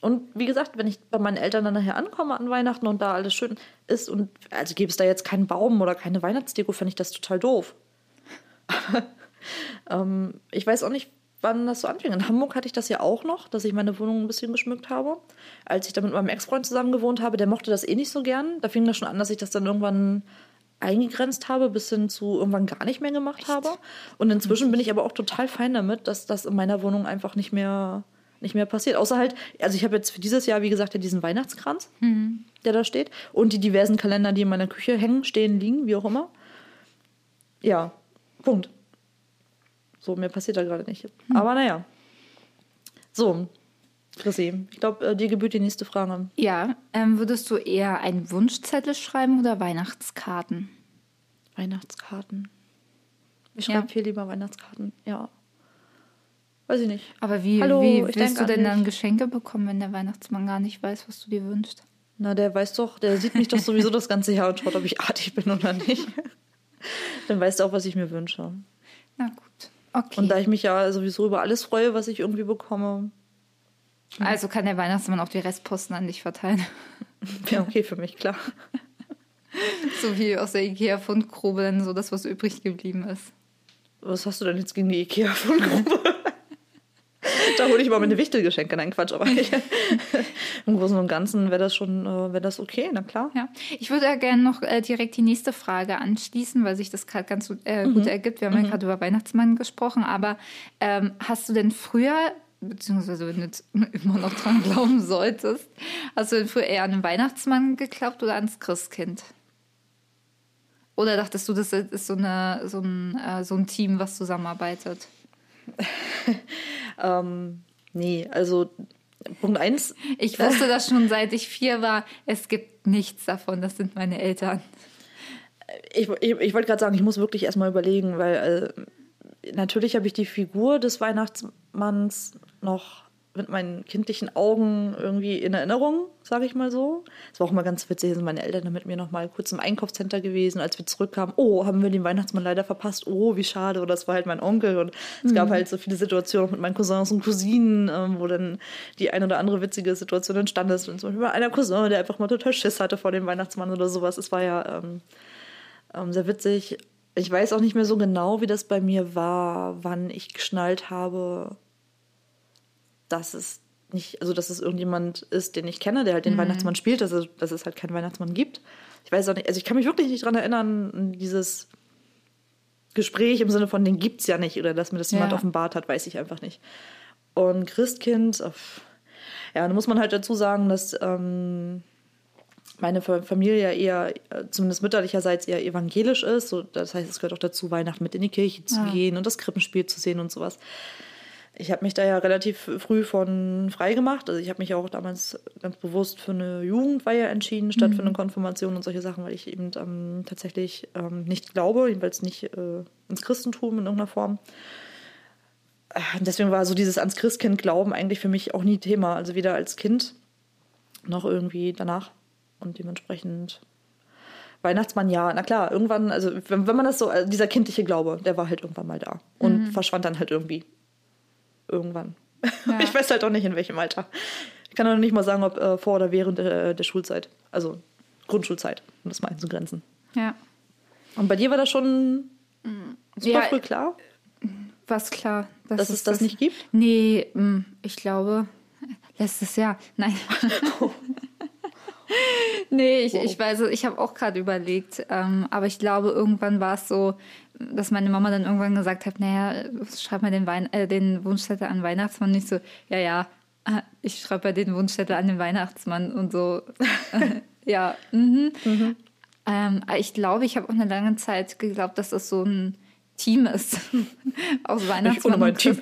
Und wie gesagt, wenn ich bei meinen Eltern dann nachher ankomme an Weihnachten und da alles schön ist und also gäbe es da jetzt keinen Baum oder keine Weihnachtsdeko, finde ich das total doof. ähm, ich weiß auch nicht, wann das so anfing. In Hamburg hatte ich das ja auch noch, dass ich meine Wohnung ein bisschen geschmückt habe. Als ich da mit meinem Ex-Freund zusammen gewohnt habe, der mochte das eh nicht so gern. Da fing das schon an, dass ich das dann irgendwann eingegrenzt habe, bis hin zu irgendwann gar nicht mehr gemacht habe. Und inzwischen bin ich aber auch total fein damit, dass das in meiner Wohnung einfach nicht mehr, nicht mehr passiert. Außer halt, also ich habe jetzt für dieses Jahr, wie gesagt, ja diesen Weihnachtskranz, der da steht. Und die diversen Kalender, die in meiner Küche hängen, stehen, liegen, wie auch immer. Ja, Punkt. So, mehr passiert da gerade nicht. Aber naja. So, Chrissy, ich glaube, äh, dir gebührt die nächste Frage. Ja, ähm, würdest du eher einen Wunschzettel schreiben oder Weihnachtskarten? Weihnachtskarten. Ich Ja. schreibe viel lieber Weihnachtskarten, ja. Weiß ich nicht. Aber wie, Hallo, wie willst du denn dann. Geschenke bekommen, wenn der Weihnachtsmann gar nicht weiß, was du dir wünschst? Na, der weiß doch, der sieht mich doch sowieso das ganze Jahr und schaut, ob ich artig bin oder nicht. Dann weißt du auch, was ich mir wünsche. Na gut. Okay. Und da ich mich ja sowieso über alles freue, was ich irgendwie bekomme, also kann der Weihnachtsmann auch die Restposten an dich verteilen. wäre okay für mich, klar. so wie aus der Ikea-Fundgrube dann so das, was übrig geblieben ist. Was hast du denn jetzt gegen die Ikea-Fundgrube? Da hole ich mal meine Wichtelgeschenke. Nein, Quatsch, aber im Großen und Ganzen wäre das schon, äh, wäre das okay, na klar. Ja, ich würde ja gerne noch äh, direkt die nächste Frage anschließen, weil sich das gerade ganz gut, äh, gut ergibt. Wir haben ja gerade über Weihnachtsmann gesprochen, aber ähm, hast du denn früher, beziehungsweise wenn du jetzt immer noch dran glauben solltest, hast du denn früher eher an den Weihnachtsmann geglaubt oder ans Christkind? Oder dachtest du, das ist so, eine, so, ein, äh, so ein Team, was zusammenarbeitet? Ähm, nee, also Punkt eins, Ich wusste das schon seit ich vier war. Es gibt nichts davon. Das sind meine Eltern. ich, ich, ich wollte gerade sagen, ich muss wirklich erstmal überlegen, weil äh, natürlich habe ich die Figur des Weihnachtsmanns noch mit meinen kindlichen Augen irgendwie in Erinnerung, sage ich mal so. Es war auch mal ganz witzig, sind meine Eltern dann mit mir noch mal kurz im Einkaufscenter gewesen, als wir zurückkamen. Oh, haben wir den Weihnachtsmann leider verpasst. Oh, wie schade. Oder das war halt mein Onkel. Und es gab halt so viele Situationen mit meinen Cousins und Cousinen, ähm, wo dann die eine oder andere witzige Situation entstanden ist. Und zum Beispiel bei einer Cousin, der einfach mal total Schiss hatte vor dem Weihnachtsmann oder sowas. Es war ja ähm, ähm, sehr witzig. Ich weiß auch nicht mehr so genau, wie das bei mir war, wann ich geschnallt habe, dass es nicht, also dass es irgendjemand ist, den ich kenne, der halt den Weihnachtsmann spielt, dass es, dass es halt keinen Weihnachtsmann gibt. Ich weiß auch nicht, also ich kann mich wirklich nicht dran erinnern, dieses Gespräch im Sinne von, den gibt's ja nicht oder dass mir das jemand Ja. offenbart hat, weiß ich einfach nicht. Und Christkind, ja, da muss man halt dazu sagen, dass ähm, meine Fa- Familie ja eher, äh, zumindest mütterlicherseits, eher evangelisch ist. So, das heißt, es gehört auch dazu, Weihnachten mit in die Kirche zu Ah. gehen und das Krippenspiel zu sehen und sowas. Ich habe mich da ja relativ früh von frei gemacht. Also ich habe mich auch damals ganz bewusst für eine Jugendweihe entschieden, statt für eine Konfirmation und solche Sachen, weil ich eben ähm, tatsächlich ähm, nicht glaube, jedenfalls nicht äh, ins Christentum in irgendeiner Form. Äh, Deswegen war so dieses ans Christkind glauben eigentlich für mich auch nie Thema. Also weder als Kind noch irgendwie danach. Und dementsprechend Weihnachtsmann, ja, na klar, irgendwann, also wenn, wenn man das so, also dieser kindliche Glaube, der war halt irgendwann mal da und verschwand dann halt irgendwie. Irgendwann. Ja. Ich weiß halt auch nicht, in welchem Alter. Ich kann auch nicht mal sagen, ob äh, vor oder während der, der Schulzeit. Also Grundschulzeit, um das mal einzugrenzen. Ja. Und bei dir war das schon super Ja, früh klar, Was klar. dass dass es das nicht gibt? Nee, mm, ich glaube, letztes Jahr. Nein. nee, ich, ich weiß, ich habe auch gerade überlegt, ähm, aber ich glaube, irgendwann war es so, dass meine Mama dann irgendwann gesagt hat, naja, schreib mal den, Wein äh, den Wunschzettel an Weihnachtsmann. Nicht so, ja, ja, ich schreibe ja den Wunschzettel an den Weihnachtsmann und so. ja, mhm. Ähm, aber ich glaube, ich habe auch eine lange Zeit geglaubt, dass das so ein Team ist aus Ich Weihnachtsmann ohne mein Team.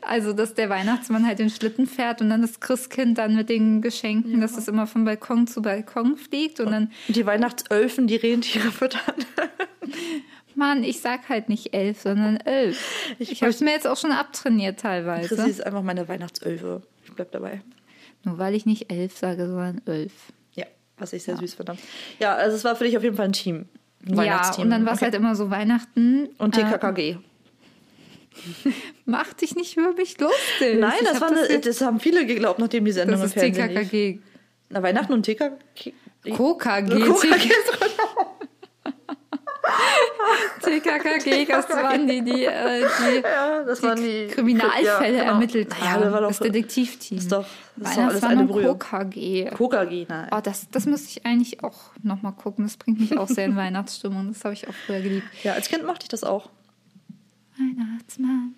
Also, dass der Weihnachtsmann halt den Schlitten fährt und dann das Christkind dann mit den Geschenken, dass es immer von Balkon zu Balkon fliegt und dann Und die Weihnachtsölfen, die Rentiere füttern. Mann, ich sag halt nicht elf, sondern elf. Ich, ich habe es mir jetzt auch schon abtrainiert teilweise. Chrissy ist einfach meine Weihnachtsölfe. Ich bleib dabei. Nur weil ich nicht elf sage, sondern elf. Ja, was ich sehr ja. süß finde. Ja, also es war für dich auf jeden Fall ein Team. Ein ja, und dann war es okay. halt immer so Weihnachten. Und TKKG. Äh, Mach dich nicht über mich lustig. Nein, das, war das, eine, das, haben viele geglaubt, nachdem die Sendung das im Fernsehen TKKG. Lief. Na, Weihnachten und TKKG. KKG. KKG. TKKG, das waren die, die, äh, die, ja, das die, waren die Kriminalfälle ja, genau. ermittelt haben. Ja, das, das Detektivteam. Das ist doch, das ist doch alles eine Brühe. KKG. KKG, nein. Oh, das, das müsste ich eigentlich auch nochmal gucken. Das bringt mich auch sehr in Weihnachtsstimmung. Das habe ich auch früher geliebt. Ja, als Kind mochte ich das auch. Weihnachtsmann.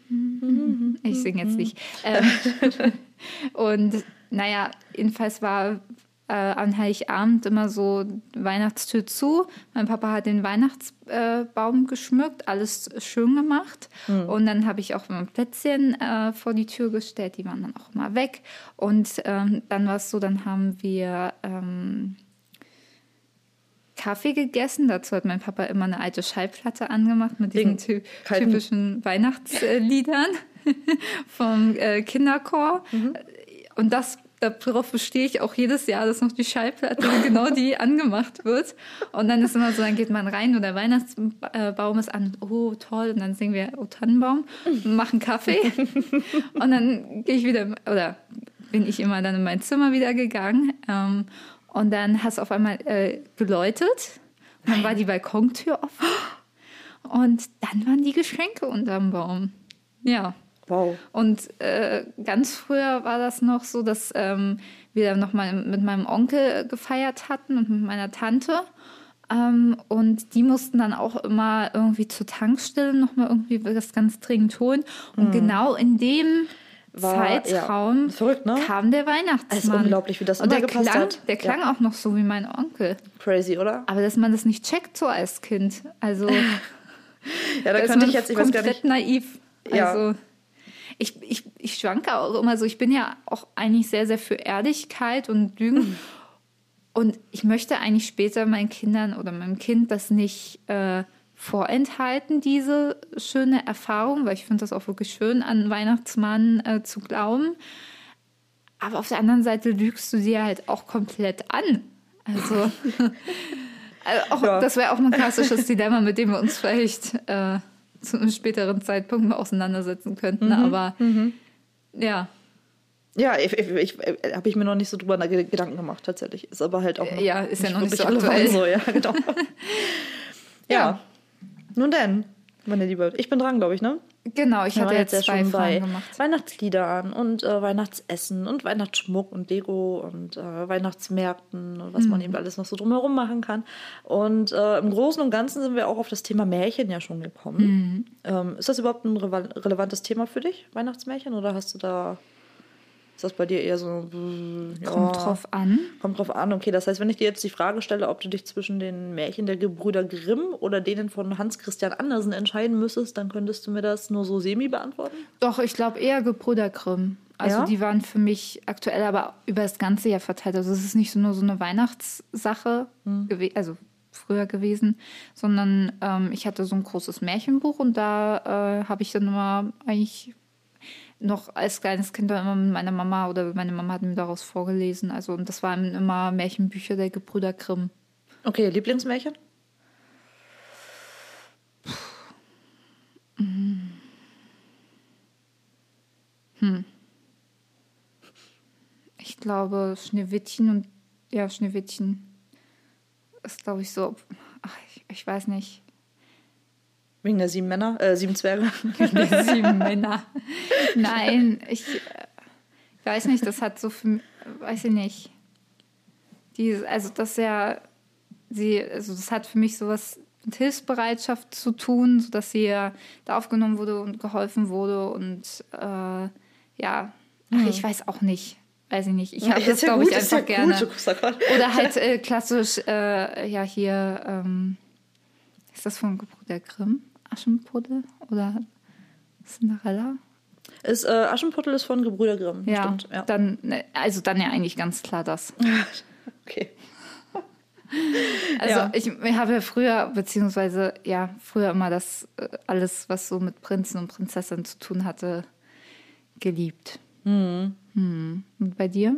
Ich singe jetzt nicht. Ähm, und naja, jedenfalls war äh, an Heiligabend immer so Weihnachtstür zu. Mein Papa hat den Weihnachtsbaum äh, geschmückt, alles schön gemacht. Mhm. Und dann habe ich auch mein Plätzchen äh, vor die Tür gestellt. Die waren dann auch mal weg. Und ähm, dann war es so, dann haben wir ähm, Kaffee gegessen. Dazu hat mein Papa immer eine alte Schallplatte angemacht mit diesen ty typischen Weihnachtsliedern vom äh, Kinderchor. Mhm. Und das darauf bestehe ich auch jedes Jahr, dass noch die Schallplatte genau die angemacht wird. Und dann ist immer so, dann geht man rein und der Weihnachtsbaum ist an. Oh, toll. Und dann singen wir Oh Tannenbaum, machen Kaffee. Und dann gehe ich wieder, oder bin ich immer dann in mein Zimmer wieder gegangen. Ähm, und dann hast du auf einmal äh, geläutet. Und dann war die Balkontür offen. Und dann waren die Geschenke unterm Baum. Ja. Wow. Und äh, ganz früher war das noch so, dass ähm, wir dann nochmal mit meinem Onkel gefeiert hatten und mit meiner Tante. Ähm, und die mussten dann auch immer irgendwie zur Tankstelle nochmal irgendwie was ganz dringend holen. Und mhm. genau in dem war, Zeitraum ja, verrückt, ne? kam der Weihnachtsmann. Es ist unglaublich, wie das und der klang, hat. Der klang ja. auch noch so wie mein Onkel. Crazy, oder? Aber dass man das nicht checkt so als Kind. Also ja, da könnte ich jetzt, ich weiß gar nicht. naiv. Also ja. ich, ich, ich schwanke auch immer so. Ich bin ja auch eigentlich sehr, sehr für Ehrlichkeit und Lügen. und ich möchte eigentlich später meinen Kindern oder meinem Kind das nicht äh, vorenthalten, diese schöne Erfahrung, weil ich finde das auch wirklich schön, an Weihnachtsmann äh, zu glauben. Aber auf der anderen Seite lügst du dir halt auch komplett an. Also, also auch, ja. das wäre auch ein klassisches Dilemma, mit dem wir uns vielleicht äh, zu einem späteren Zeitpunkt mal auseinandersetzen könnten. Mhm. Aber mhm. ja. Ja, ich, ich, ich habe ich mir noch nicht so drüber Gedanken gemacht, tatsächlich. Ist aber halt auch noch Ja, ist ja noch nicht so aktuell. So, ja, genau. ja. ja. Nun denn, meine Liebe, ich bin dran, glaube ich, ne? Genau, ich hatte jetzt, jetzt zwei schon bei gemacht. Weihnachtslieder an und äh, Weihnachtsessen und Weihnachtsschmuck und Lego und äh, Weihnachtsmärkten und was mhm. man eben alles noch so drumherum machen kann. Und äh, im Großen und Ganzen sind wir auch auf das Thema Märchen ja schon gekommen. Mhm. Ähm, ist das überhaupt ein relevantes Thema für dich, Weihnachtsmärchen, oder hast du da ist das bei dir eher so. Ja, kommt drauf an. Kommt drauf an, okay. Das heißt, wenn ich dir jetzt die Frage stelle, ob du dich zwischen den Märchen der Gebrüder Grimm oder denen von Hans Christian Andersen entscheiden müsstest, dann könntest du mir das nur so semi beantworten? Doch, ich glaube eher Gebrüder Grimm. Also ja? die waren für mich aktuell aber über das ganze Jahr verteilt. Also es ist nicht so nur so eine Weihnachtssache hm. also früher gewesen, sondern ähm, ich hatte so ein großes Märchenbuch und da äh, habe ich dann immer eigentlich noch als kleines Kind immer mit meiner Mama oder meine Mama hat mir daraus vorgelesen. Also und das waren immer Märchenbücher der Gebrüder Grimm. Okay, Lieblingsmärchen? Hm. Ich glaube Schneewittchen und ja, Schneewittchen ist glaube ich so, ach, ich, ich weiß nicht. Wegen der sieben Männer, äh, sieben Zwerge. Wegen der sieben Männer. Nein, ich, ich weiß nicht, das hat so für, weiß ich nicht. Die, also das ja, sie, also das hat für mich sowas mit Hilfsbereitschaft zu tun, sodass sie ja da aufgenommen wurde und geholfen wurde und äh, ja, ach, hm. ich weiß auch nicht. Weiß ich nicht. Ich habe das, glaube ich, einfach ja gerne. Oder halt äh, klassisch, äh, ja, hier, ähm, ist das von Gebrüder Grimm? Aschenputtel oder Cinderella? Ist, äh, Aschenputtel ist von Gebrüder Grimm. Ja, ja, Dann, ne, also dann ja eigentlich ganz klar das. okay. Also Ja. ich, ich habe ja früher, beziehungsweise ja, früher immer das äh, alles, was so mit Prinzen und Prinzessinnen zu tun hatte, geliebt. Mhm. Hm. Und bei dir?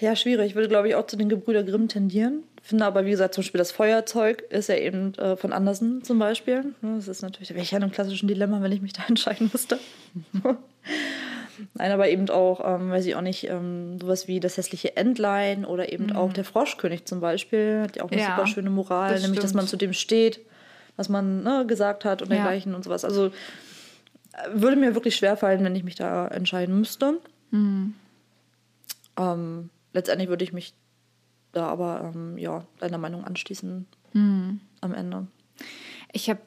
Ja, schwierig. Ich würde, glaube ich, auch zu den Gebrüder Grimm tendieren. Finde aber, wie gesagt, zum Beispiel das Feuerzeug ist ja eben äh, von Andersen zum Beispiel. Ne, Das ist natürlich, da wäre ich ja in einem klassischen Dilemma, wenn ich mich da entscheiden müsste. Nein, aber eben auch, ähm, weiß ich auch nicht, ähm, sowas wie das hässliche Entlein oder eben auch der Froschkönig zum Beispiel. Hat ja auch eine Ja, super schöne Moral, das nämlich, dass stimmt. man zu dem steht, was man ne, gesagt hat und Ja. dergleichen und sowas. Also würde mir wirklich schwerfallen, wenn ich mich da entscheiden müsste. Ähm, letztendlich würde ich mich da aber ähm, ja, deiner Meinung anschließen am Ende. Ich habe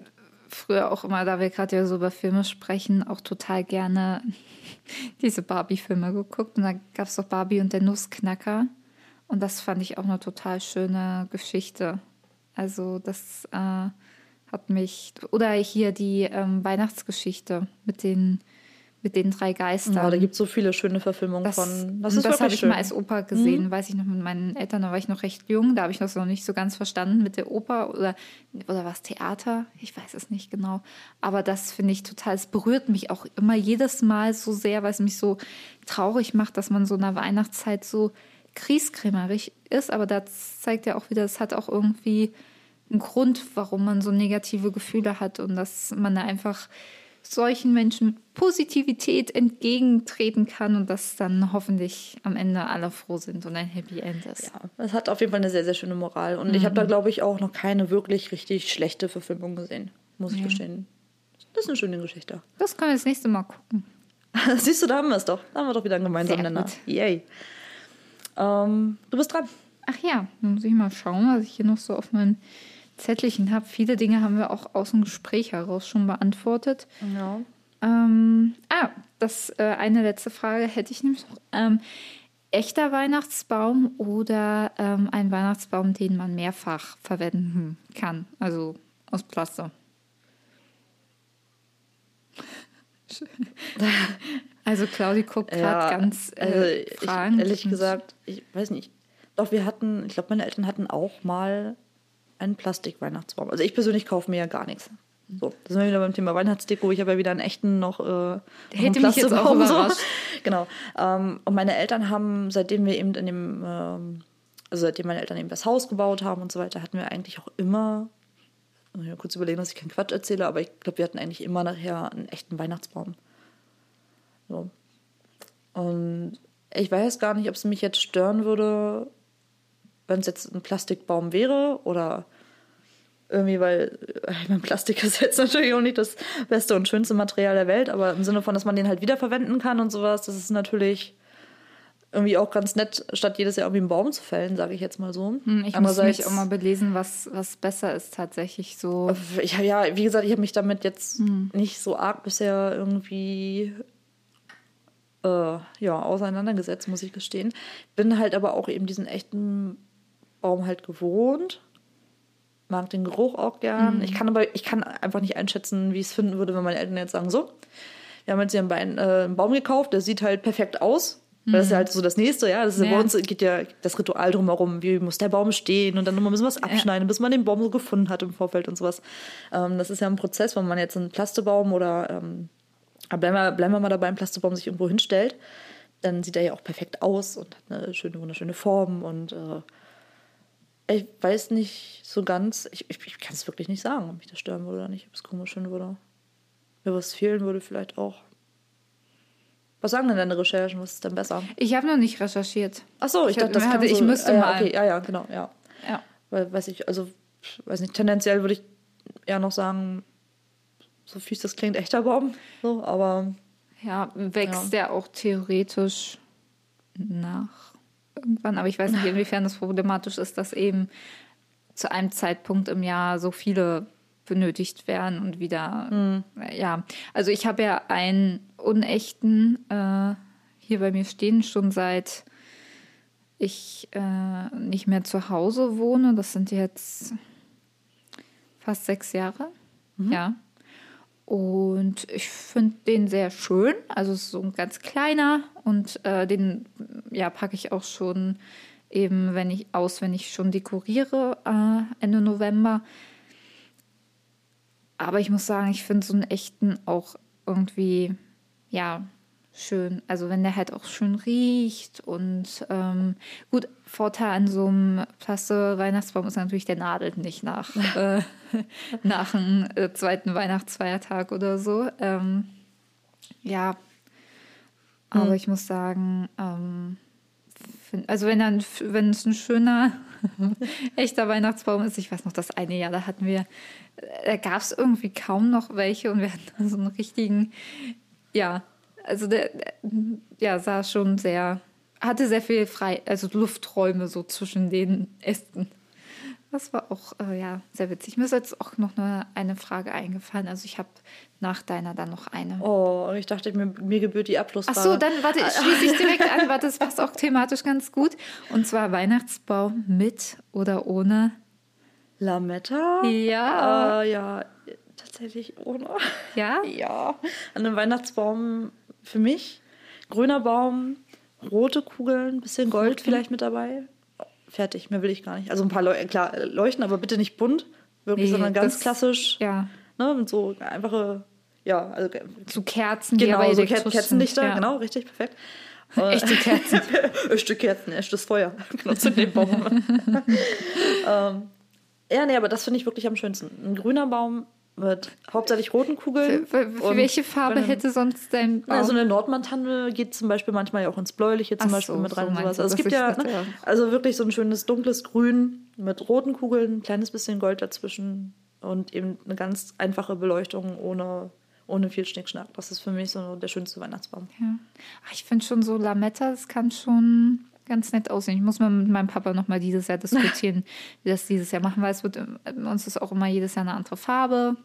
früher auch immer, da wir gerade ja so über Filme sprechen, auch total gerne diese Barbie-Filme geguckt. Und da gab es doch Barbie und der Nussknacker. Und das fand ich auch eine total schöne Geschichte. Also das äh, hat mich. Oder hier die ähm, Weihnachtsgeschichte mit den, mit den drei Geistern. Ja, da gibt es so viele schöne Verfilmungen Das, von. das, das habe ich schön. mal als Oper gesehen, weiß ich noch mit meinen Eltern, da war ich noch recht jung, da habe ich das noch nicht so ganz verstanden mit der Oper oder, oder was Theater, ich weiß es nicht genau. Aber das finde ich total, es berührt mich auch immer jedes Mal so sehr, weil es mich so traurig macht, dass man so in der Weihnachtszeit so krieskrämerig ist. Aber das zeigt ja auch wieder, es hat auch irgendwie einen Grund, warum man so negative Gefühle hat und dass man da einfach solchen Menschen mit Positivität entgegentreten kann und dass dann hoffentlich am Ende alle froh sind und ein Happy End ist. Ja, es hat auf jeden Fall eine sehr, sehr schöne Moral. Und ich habe da, glaube ich, auch noch keine wirklich richtig schlechte Verfilmung gesehen, muss ich gestehen. Das ist eine schöne Geschichte. Das können wir das nächste Mal gucken. Siehst du, da haben wir es doch. Da haben wir doch wieder einen gemeinsamen Nenner. Yay. Ähm, du bist dran. Ach ja, dann muss ich mal schauen, was ich hier noch so auf meinen Zettelchen habe. Viele Dinge haben wir auch aus dem Gespräch heraus schon beantwortet. Ja. Ähm, ah, das äh, eine letzte Frage hätte ich nämlich noch. Ähm, echter Weihnachtsbaum oder ähm, ein Weihnachtsbaum, den man mehrfach verwenden kann? Also aus Plaster. Also Claudi guckt gerade ganz äh, also ich, fragend. ehrlich gesagt, ich weiß nicht. Doch, wir hatten, ich glaube, meine Eltern hatten auch mal einen Plastik-Weihnachtsbaum. Also ich persönlich kaufe mir ja gar nichts. So, da sind wir wieder beim Thema Weihnachtsdeko. Ich habe ja wieder einen echten noch. Äh, einen hätte mich jetzt auch überrascht. Genau. Ähm, und meine Eltern haben, seitdem wir eben in dem, ähm, also seitdem meine Eltern eben das Haus gebaut haben und so weiter, hatten wir eigentlich auch immer, muss ich mal kurz überlegen, dass ich keinen Quatsch erzähle, aber ich glaube, wir hatten eigentlich immer nachher einen echten Weihnachtsbaum. So. Und ich weiß gar nicht, ob es mich jetzt stören würde, wenn es jetzt ein Plastikbaum wäre oder irgendwie, weil äh, ich mein, Plastik ist jetzt natürlich auch nicht das beste und schönste Material der Welt, aber im Sinne von, dass man den halt wiederverwenden kann und sowas, das ist natürlich irgendwie auch ganz nett, statt jedes Jahr irgendwie einen Baum zu fällen, sage ich jetzt mal so. Hm, Ich muss mich auch mal belesen, was, was besser ist tatsächlich so. ich, ja, wie gesagt, ich habe mich damit jetzt nicht so arg bisher irgendwie äh, ja, auseinandergesetzt, muss ich gestehen. Bin halt aber auch eben diesen echten Baum halt gewohnt. Mag den Geruch auch gern. Ich kann aber, ich kann einfach nicht einschätzen, wie ich es finden würde, wenn meine Eltern jetzt sagen, so, wir haben jetzt hier einen, Bein, äh, einen Baum gekauft, der sieht halt perfekt aus. Weil Das ist ja halt so das nächste, ja. Das ist ja. Ja. bei uns geht ja das Ritual drumherum, wie muss der Baum stehen und dann nochmal ein bisschen was abschneiden, bis man den Baum so gefunden hat im Vorfeld und sowas. Ähm, das ist ja ein Prozess, wenn man jetzt einen Plastebaum oder ähm, aber bleiben wir, bleiben wir mal dabei, einen Plastebaum sich irgendwo hinstellt, dann sieht er ja auch perfekt aus und hat eine schöne, wunderschöne Form und äh, ich weiß nicht so ganz, ich, ich, ich kann es wirklich nicht sagen, ob mich das stören würde oder nicht, ob es komisch finden würde. Mir was fehlen würde vielleicht auch. Was sagen denn deine Recherchen? Was ist denn besser? Ich habe noch nicht recherchiert. Ach so, ich, Ich dachte, das hatte- kam ich so, müsste äh, ja, mal. Okay, ja, ja, genau, ja. Ja. Weil, weiß ich, also, weiß nicht, tendenziell würde ich eher noch sagen, so fies das klingt, echter Baum. So, aber Ja, wächst der auch theoretisch nach irgendwann. Aber ich weiß nicht, inwiefern das problematisch ist, dass eben zu einem Zeitpunkt im Jahr so viele benötigt werden und wieder. Ja, also ich habe ja einen unechten äh, hier bei mir stehen, schon seit ich äh, nicht mehr zu Hause wohne. Das sind jetzt fast sechs Jahre. Ja. Und ich finde den sehr schön. Also es ist so ein ganz kleiner und äh, den ja, packe ich auch schon eben, wenn ich aus, wenn ich schon dekoriere äh, Ende November. Aber ich muss sagen, ich finde so einen echten auch irgendwie, ja, schön. Also wenn der halt auch schön riecht und ähm, gut, Vorteil an so einem Plaste-Weihnachtsbaum ist natürlich, der nadelt nicht nach, äh, nach dem äh, zweiten Weihnachtsfeiertag oder so. Ähm, ja, aber mhm. ich muss sagen, ähm, find, also wenn dann, wenn es ein schöner, echter Weihnachtsbaum ist, ich weiß noch, das eine Jahr, da hatten wir, da gab es irgendwie kaum noch welche und wir hatten so einen richtigen, ja, also der, der ja, sah schon sehr, hatte sehr viel frei, also Lufträume so zwischen den Ästen. Das war auch äh, ja, sehr witzig. Mir ist jetzt auch noch eine, eine Frage eingefallen. Also ich habe nach deiner dann noch eine. Oh, ich dachte, mir, mir gebührt die Abschlussfrage. Ach so, dann warte, schließe ich direkt an. Warte, das passt auch thematisch ganz gut. Und zwar Weihnachtsbaum mit oder ohne Lametta? Ja. Äh, ja, tatsächlich ohne. Ja? Ja. An einem Weihnachtsbaum für mich. Grüner Baum, rote Kugeln, bisschen Gold okay. vielleicht mit dabei fertig, mehr will ich gar nicht. Also ein paar Leu klar, leuchten, aber bitte nicht bunt, wirklich, nee, sondern ganz das, klassisch. Ja. Ne, mit so einfache, ja, also so Kerzen, genau, die so Ker Kerzenlichter, ja. genau, richtig, perfekt. Echte Kerzen. echte Kerzen, echtes Feuer. genau, zu dem Baum. ähm, ja, nee, aber das finde ich wirklich am schönsten. Ein grüner Baum mit hauptsächlich roten Kugeln. Für, für welche Farbe hätte sonst dein Baum? Also eine Nordmantanne geht zum Beispiel manchmal ja auch ins Bläuliche zum Ach Beispiel so, mit rein so und sowas. Also es gibt ja, ne, also wirklich so ein schönes dunkles Grün mit roten Kugeln, ein kleines bisschen Gold dazwischen und eben eine ganz einfache Beleuchtung ohne, ohne viel Schnickschnack. Das ist für mich so der schönste Weihnachtsbaum. Ja. ich finde schon so Lametta, das kann schon ganz nett aussehen. Ich muss mal mit meinem Papa noch mal dieses Jahr diskutieren, wie das dieses Jahr machen, weil es wird uns ist auch immer jedes Jahr eine andere Farbe.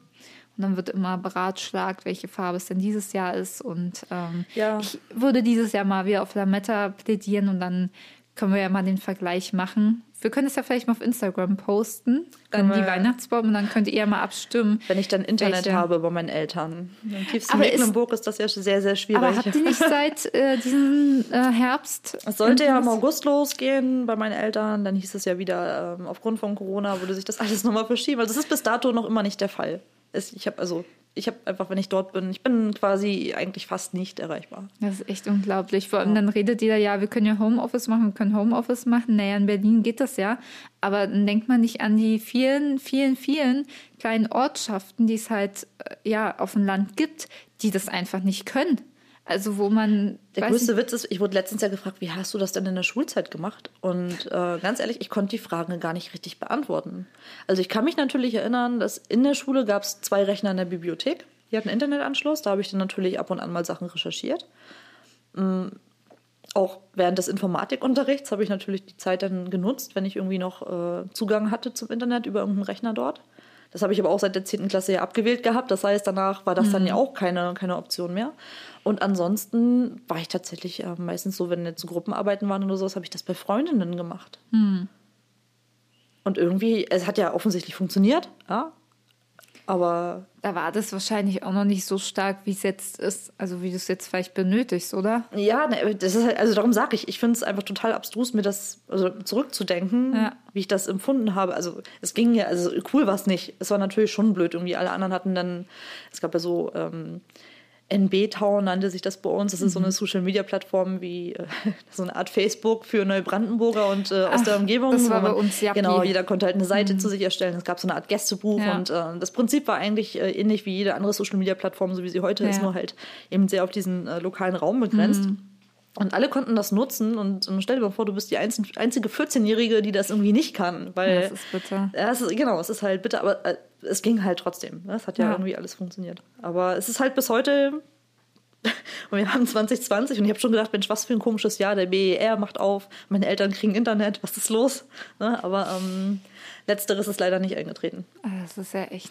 Und dann wird immer beratschlagt, welche Farbe es denn dieses Jahr ist. Und ähm, ja. ich würde dieses Jahr mal wieder auf Lametta plädieren und dann können wir ja mal den Vergleich machen. Wir können es ja vielleicht mal auf Instagram posten, dann die Weihnachtsbaum und dann könnt ihr ja mal abstimmen. Wenn ich dann Internet welche. habe bei meinen Eltern. Im tiefsten aber Mecklenburg ist, ist das ja sehr, sehr schwierig. Aber habt ihr nicht seit äh, diesem äh, Herbst? Es sollte ja im August losgehen bei meinen Eltern. Dann hieß es ja wieder, ähm, aufgrund von Corona würde sich das alles nochmal verschieben. Also das ist bis dato noch immer nicht der Fall. Ich habe also ich habe einfach, wenn ich dort bin, ich bin quasi eigentlich fast nicht erreichbar. Das ist echt unglaublich. Vor allem ja. dann redet jeder, ja, wir können ja Homeoffice machen, wir können Homeoffice machen. Naja, in Berlin geht das ja. Aber dann denkt man nicht an die vielen, vielen, vielen kleinen Ortschaften, die es halt äh, ja auf dem Land gibt, die das einfach nicht können. Also wo man. Der größte Witz ist, ich wurde letztens ja gefragt, wie hast du das denn in der Schulzeit gemacht? Und äh, ganz ehrlich, ich konnte die Fragen gar nicht richtig beantworten. Also ich kann mich natürlich erinnern, dass in der Schule gab es zwei Rechner in der Bibliothek. Die hatten Internetanschluss, da habe ich dann natürlich ab und an mal Sachen recherchiert. Mhm. Auch während des Informatikunterrichts habe ich natürlich die Zeit dann genutzt, wenn ich irgendwie noch äh, Zugang hatte zum Internet über irgendeinen Rechner dort. Das habe ich aber auch seit der 10. Klasse ja abgewählt gehabt. Das heißt, danach war das mhm. dann ja auch keine, keine Option mehr. Und ansonsten war ich tatsächlich äh, meistens so, wenn jetzt Gruppenarbeiten waren oder sowas, habe ich das bei Freundinnen gemacht. Mhm. Und irgendwie, es hat ja offensichtlich funktioniert, ja. Aber. Da war das wahrscheinlich auch noch nicht so stark, wie es jetzt ist, also wie du es jetzt vielleicht benötigst, oder? Ja, ne, das ist halt, also darum sage ich, ich finde es einfach total abstrus, mir das also zurückzudenken, ja. wie ich das empfunden habe. Also es ging ja, also cool war es nicht. Es war natürlich schon blöd, irgendwie alle anderen hatten dann, es gab ja so. Ähm, NB Town nannte sich das bei uns. Das ist so eine mhm. Social Media Plattform wie äh, so eine Art Facebook für Neubrandenburger und äh, aus Ach, der Umgebung. Das war bei uns ja. Genau, jeder konnte halt eine Seite mhm. zu sich erstellen. Es gab so eine Art Gästebuch ja. und äh, das Prinzip war eigentlich äh, ähnlich wie jede andere Social Media Plattform, so wie sie heute ja. ist, nur halt eben sehr auf diesen äh, lokalen Raum begrenzt. Mhm. Und alle konnten das nutzen und, und stell dir mal vor, du bist die einzige 14-Jährige, die das irgendwie nicht kann. Weil, ja, das ist bitter. Ja, es ist, genau, es ist halt bitter, aber äh, es ging halt trotzdem. Ne? Es hat ja, ja, irgendwie alles funktioniert. Aber es ist halt bis heute und wir haben 2020 und ich habe schon gedacht, Mensch, was für ein komisches Jahr. Der BER macht auf, meine Eltern kriegen Internet, was ist los? Ne? Aber ähm, letzteres ist leider nicht eingetreten. Ah, das ist ja echt.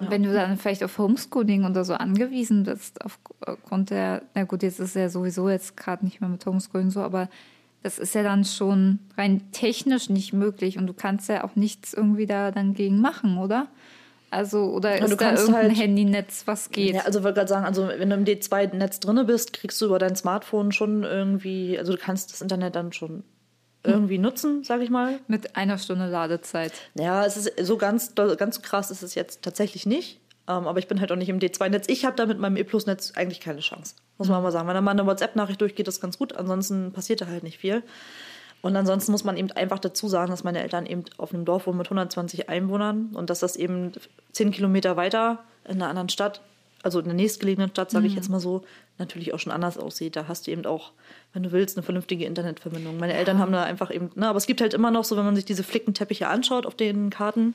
Ja. Wenn du dann vielleicht auf Homeschooling oder so angewiesen bist, aufgrund der, na gut, jetzt ist es ja sowieso jetzt gerade nicht mehr mit Homeschooling so, aber das ist ja dann schon rein technisch nicht möglich und du kannst ja auch nichts irgendwie da dann gegen machen, oder? Also, oder ist da irgendein halt, Handynetz, was geht? Ja, also ich wollte gerade sagen, also wenn du im D2-Netz drin bist, kriegst du über dein Smartphone schon irgendwie, also du kannst das Internet dann schon irgendwie nutzen, sage ich mal. Mit einer Stunde Ladezeit. Ja, es ist so ganz, ganz krass ist es jetzt tatsächlich nicht. Ähm, aber ich bin halt auch nicht im D2-Netz. Ich habe da mit meinem E-Plus-Netz eigentlich keine Chance. Muss man mal sagen. Wenn da mal eine WhatsApp-Nachricht durchgeht, ist ganz gut. Ansonsten passiert da halt nicht viel. Und ansonsten muss man eben einfach dazu sagen, dass meine Eltern eben auf einem Dorf wohnen mit 120 Einwohnern und dass das eben 10 Kilometer weiter in einer anderen Stadt, also in der nächstgelegenen Stadt, sage ich jetzt mal so, natürlich auch schon anders aussieht. Da hast du eben auch, wenn du willst, eine vernünftige Internetverbindung. Meine Eltern haben da einfach eben, ne, aber es gibt halt immer noch so, wenn man sich diese Flickenteppiche anschaut auf den Karten,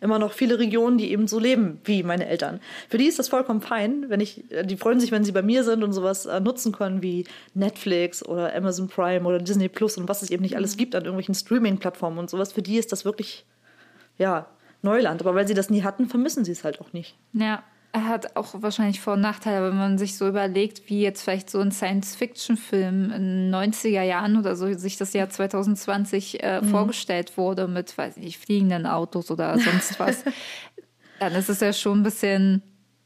immer noch viele Regionen, die eben so leben wie meine Eltern. Für die ist das vollkommen fein, wenn ich, die freuen sich, wenn sie bei mir sind und sowas äh, nutzen können wie Netflix oder Amazon Prime oder Disney Plus und was es eben nicht alles gibt an irgendwelchen Streaming-Plattformen und sowas. Für die ist das wirklich, ja, Neuland. Aber weil sie das nie hatten, vermissen sie es halt auch nicht. Ja, hat auch wahrscheinlich Vor- und Nachteile, wenn man sich so überlegt, wie jetzt vielleicht so ein Science-Fiction-Film in den 90er Jahren oder so sich das Jahr 2020 äh, vorgestellt wurde mit, weiß ich nicht, fliegenden Autos oder sonst was. Dann ist es ja schon ein bisschen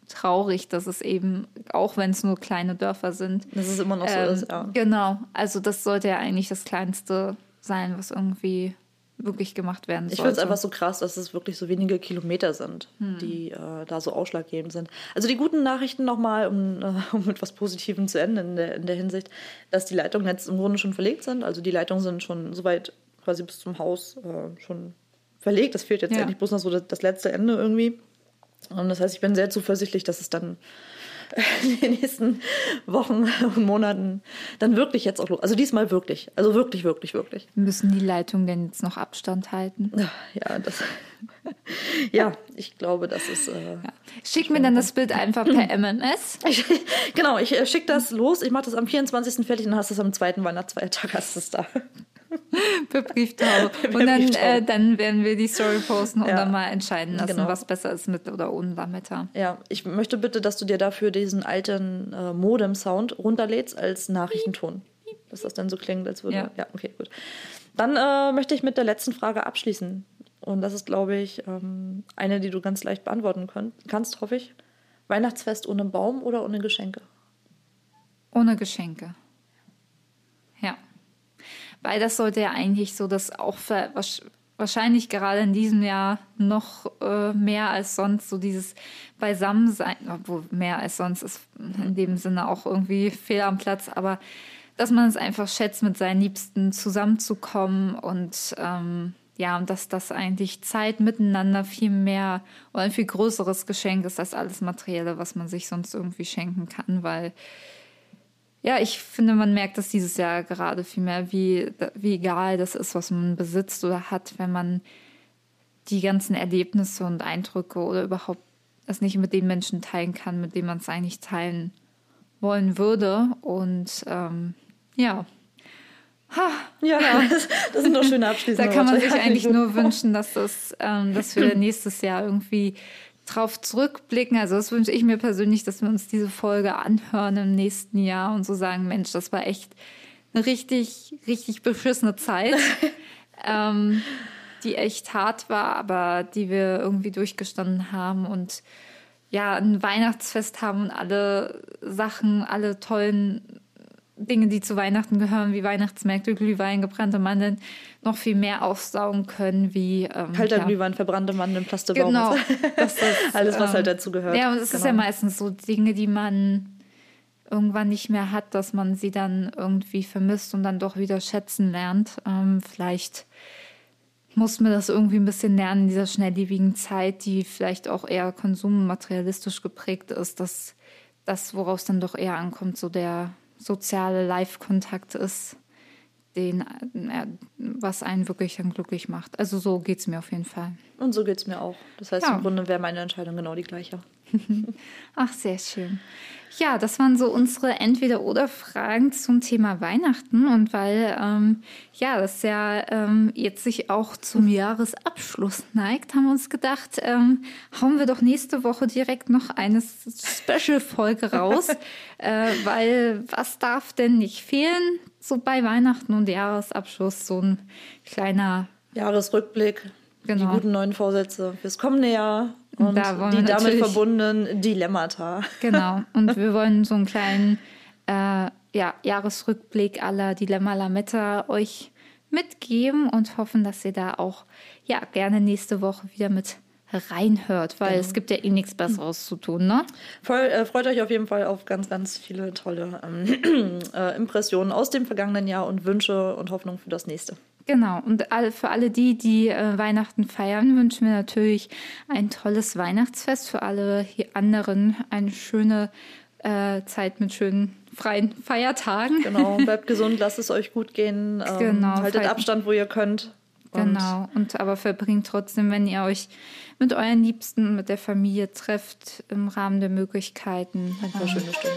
traurig, dass es eben, auch wenn es nur kleine Dörfer sind, Dass es immer noch so ähm, ist, ja. Genau, also das sollte ja eigentlich das Kleinste sein, was irgendwie wirklich gemacht werden Ich sollte. finde es einfach so krass, dass es wirklich so wenige Kilometer sind, Hm. die äh, da so ausschlaggebend sind. Also die guten Nachrichten nochmal, um, äh, um mit was Positivem zu enden in der, in der Hinsicht, dass die Leitungen jetzt im Grunde schon verlegt sind. Also die Leitungen sind schon soweit quasi bis zum Haus äh, schon verlegt. Das fehlt jetzt Ja. endlich bloß noch so das, das letzte Ende irgendwie. Und das heißt, ich bin sehr zuversichtlich, dass es dann in den nächsten Wochen und Monaten dann wirklich jetzt auch los. Also diesmal wirklich. Also wirklich, wirklich, wirklich. Müssen die Leitungen denn jetzt noch Abstand halten? Ja, das. ja, ich glaube, das ist. Äh, Schick mir dann das Bild einfach per MMS. ich, genau, ich äh, schicke das los. Ich mache das am 24. fertig und dann hast du es am zweiten Weihnachtsfeiertag hast es da. per Brieftaube. Und dann, äh, dann werden wir die Story posten und Ja. dann mal entscheiden lassen, Genau. was besser ist mit oder ohne Lametta. Ja, ich möchte bitte, dass du dir dafür diesen alten äh, Modem-Sound runterlädst als Nachrichtenton. Dass das dann so klingt, als würde. Ja. Ja, okay, gut. Dann äh, möchte ich mit der letzten Frage abschließen. Und das ist, glaube ich, ähm, eine, die du ganz leicht beantworten könnt, kannst, hoffe ich. Weihnachtsfest ohne Baum oder ohne Geschenke? Ohne Geschenke. Weil das sollte ja eigentlich so, dass auch wasch- wahrscheinlich gerade in diesem Jahr noch äh, mehr als sonst so dieses Beisammensein, obwohl mehr als sonst ist in dem Sinne auch irgendwie fehl am Platz, aber dass man es einfach schätzt, mit seinen Liebsten zusammenzukommen und ähm, ja, und dass das eigentlich Zeit miteinander viel mehr oder ein viel größeres Geschenk ist als alles Materielle, was man sich sonst irgendwie schenken kann, weil ja, ich finde, man merkt das dieses Jahr gerade viel mehr, wie, wie egal das ist, was man besitzt oder hat, wenn man die ganzen Erlebnisse und Eindrücke oder überhaupt das nicht mit den Menschen teilen kann, mit denen man es eigentlich teilen wollen würde. Und ähm, ja, Ja, Das, das sind doch schöne abschließende da kann man sich Ja, eigentlich nur wünschen, dass, das, ähm, dass wir nächstes Jahr irgendwie drauf zurückblicken. Also das wünsche ich mir persönlich, dass wir uns diese Folge anhören im nächsten Jahr und so sagen, Mensch, das war echt eine richtig, richtig beschissene Zeit, ähm, die echt hart war, aber die wir irgendwie durchgestanden haben und ja, ein Weihnachtsfest haben und alle Sachen, alle tollen Dinge, die zu Weihnachten gehören, wie Weihnachtsmärkte, Glühwein, gebrannte Mandeln, noch viel mehr aufsaugen können, wie ähm, Kalter ja. Glühwein, verbrannte Mandeln, Plastebaum. Genau. Das ist, Alles, was ähm, halt dazu gehört. Ja, und es ist ja Genau. meistens so Dinge, die man irgendwann nicht mehr hat, dass man sie dann irgendwie vermisst und dann doch wieder schätzen lernt. Ähm, vielleicht muss man das irgendwie ein bisschen lernen in dieser schnelllebigen Zeit, die vielleicht auch eher konsummaterialistisch geprägt ist, dass das, woraus dann doch eher ankommt, so der soziale Live-Kontakt ist, den, äh, was einen wirklich dann glücklich macht. Also so geht es mir auf jeden Fall. Und so geht es mir auch. Das heißt, Ja. im Grunde wäre meine Entscheidung genau die gleiche. Ach, sehr schön. Ja, das waren so unsere Entweder-Oder-Fragen zum Thema Weihnachten. Und weil, ähm, ja, das ja ähm, jetzt sich auch zum Jahresabschluss neigt, haben wir uns gedacht, ähm, hauen wir doch nächste Woche direkt noch eine Special-Folge raus. äh, weil was darf denn nicht fehlen? So bei Weihnachten und Jahresabschluss so ein kleiner Jahresrückblick, die Genau. guten neuen Vorsätze fürs kommende Jahr und Da die damit verbundenen Dilemmata. Genau. Und wir wollen so einen kleinen äh, ja, Jahresrückblick aller Dilemma Lametta euch mitgeben und hoffen, dass ihr da auch ja gerne nächste Woche wieder mit reinhört, weil genau. es gibt ja eh nichts Besseres zu tun, ne? Voll, äh, freut euch auf jeden Fall auf ganz, ganz viele tolle ähm, äh, Impressionen aus dem vergangenen Jahr und Wünsche und Hoffnung für das nächste. Genau, und für alle die, die äh, Weihnachten feiern, wünschen wir natürlich ein tolles Weihnachtsfest. Für alle hier anderen eine schöne äh, Zeit mit schönen freien Feiertagen. Genau, bleibt gesund, lasst es euch gut gehen. Ähm, genau, haltet Abstand, wo ihr könnt. Genau, und aber verbringt trotzdem, wenn ihr euch mit euren Liebsten, mit der Familie trefft, im Rahmen der Möglichkeiten. Ein paar schöne Stunden.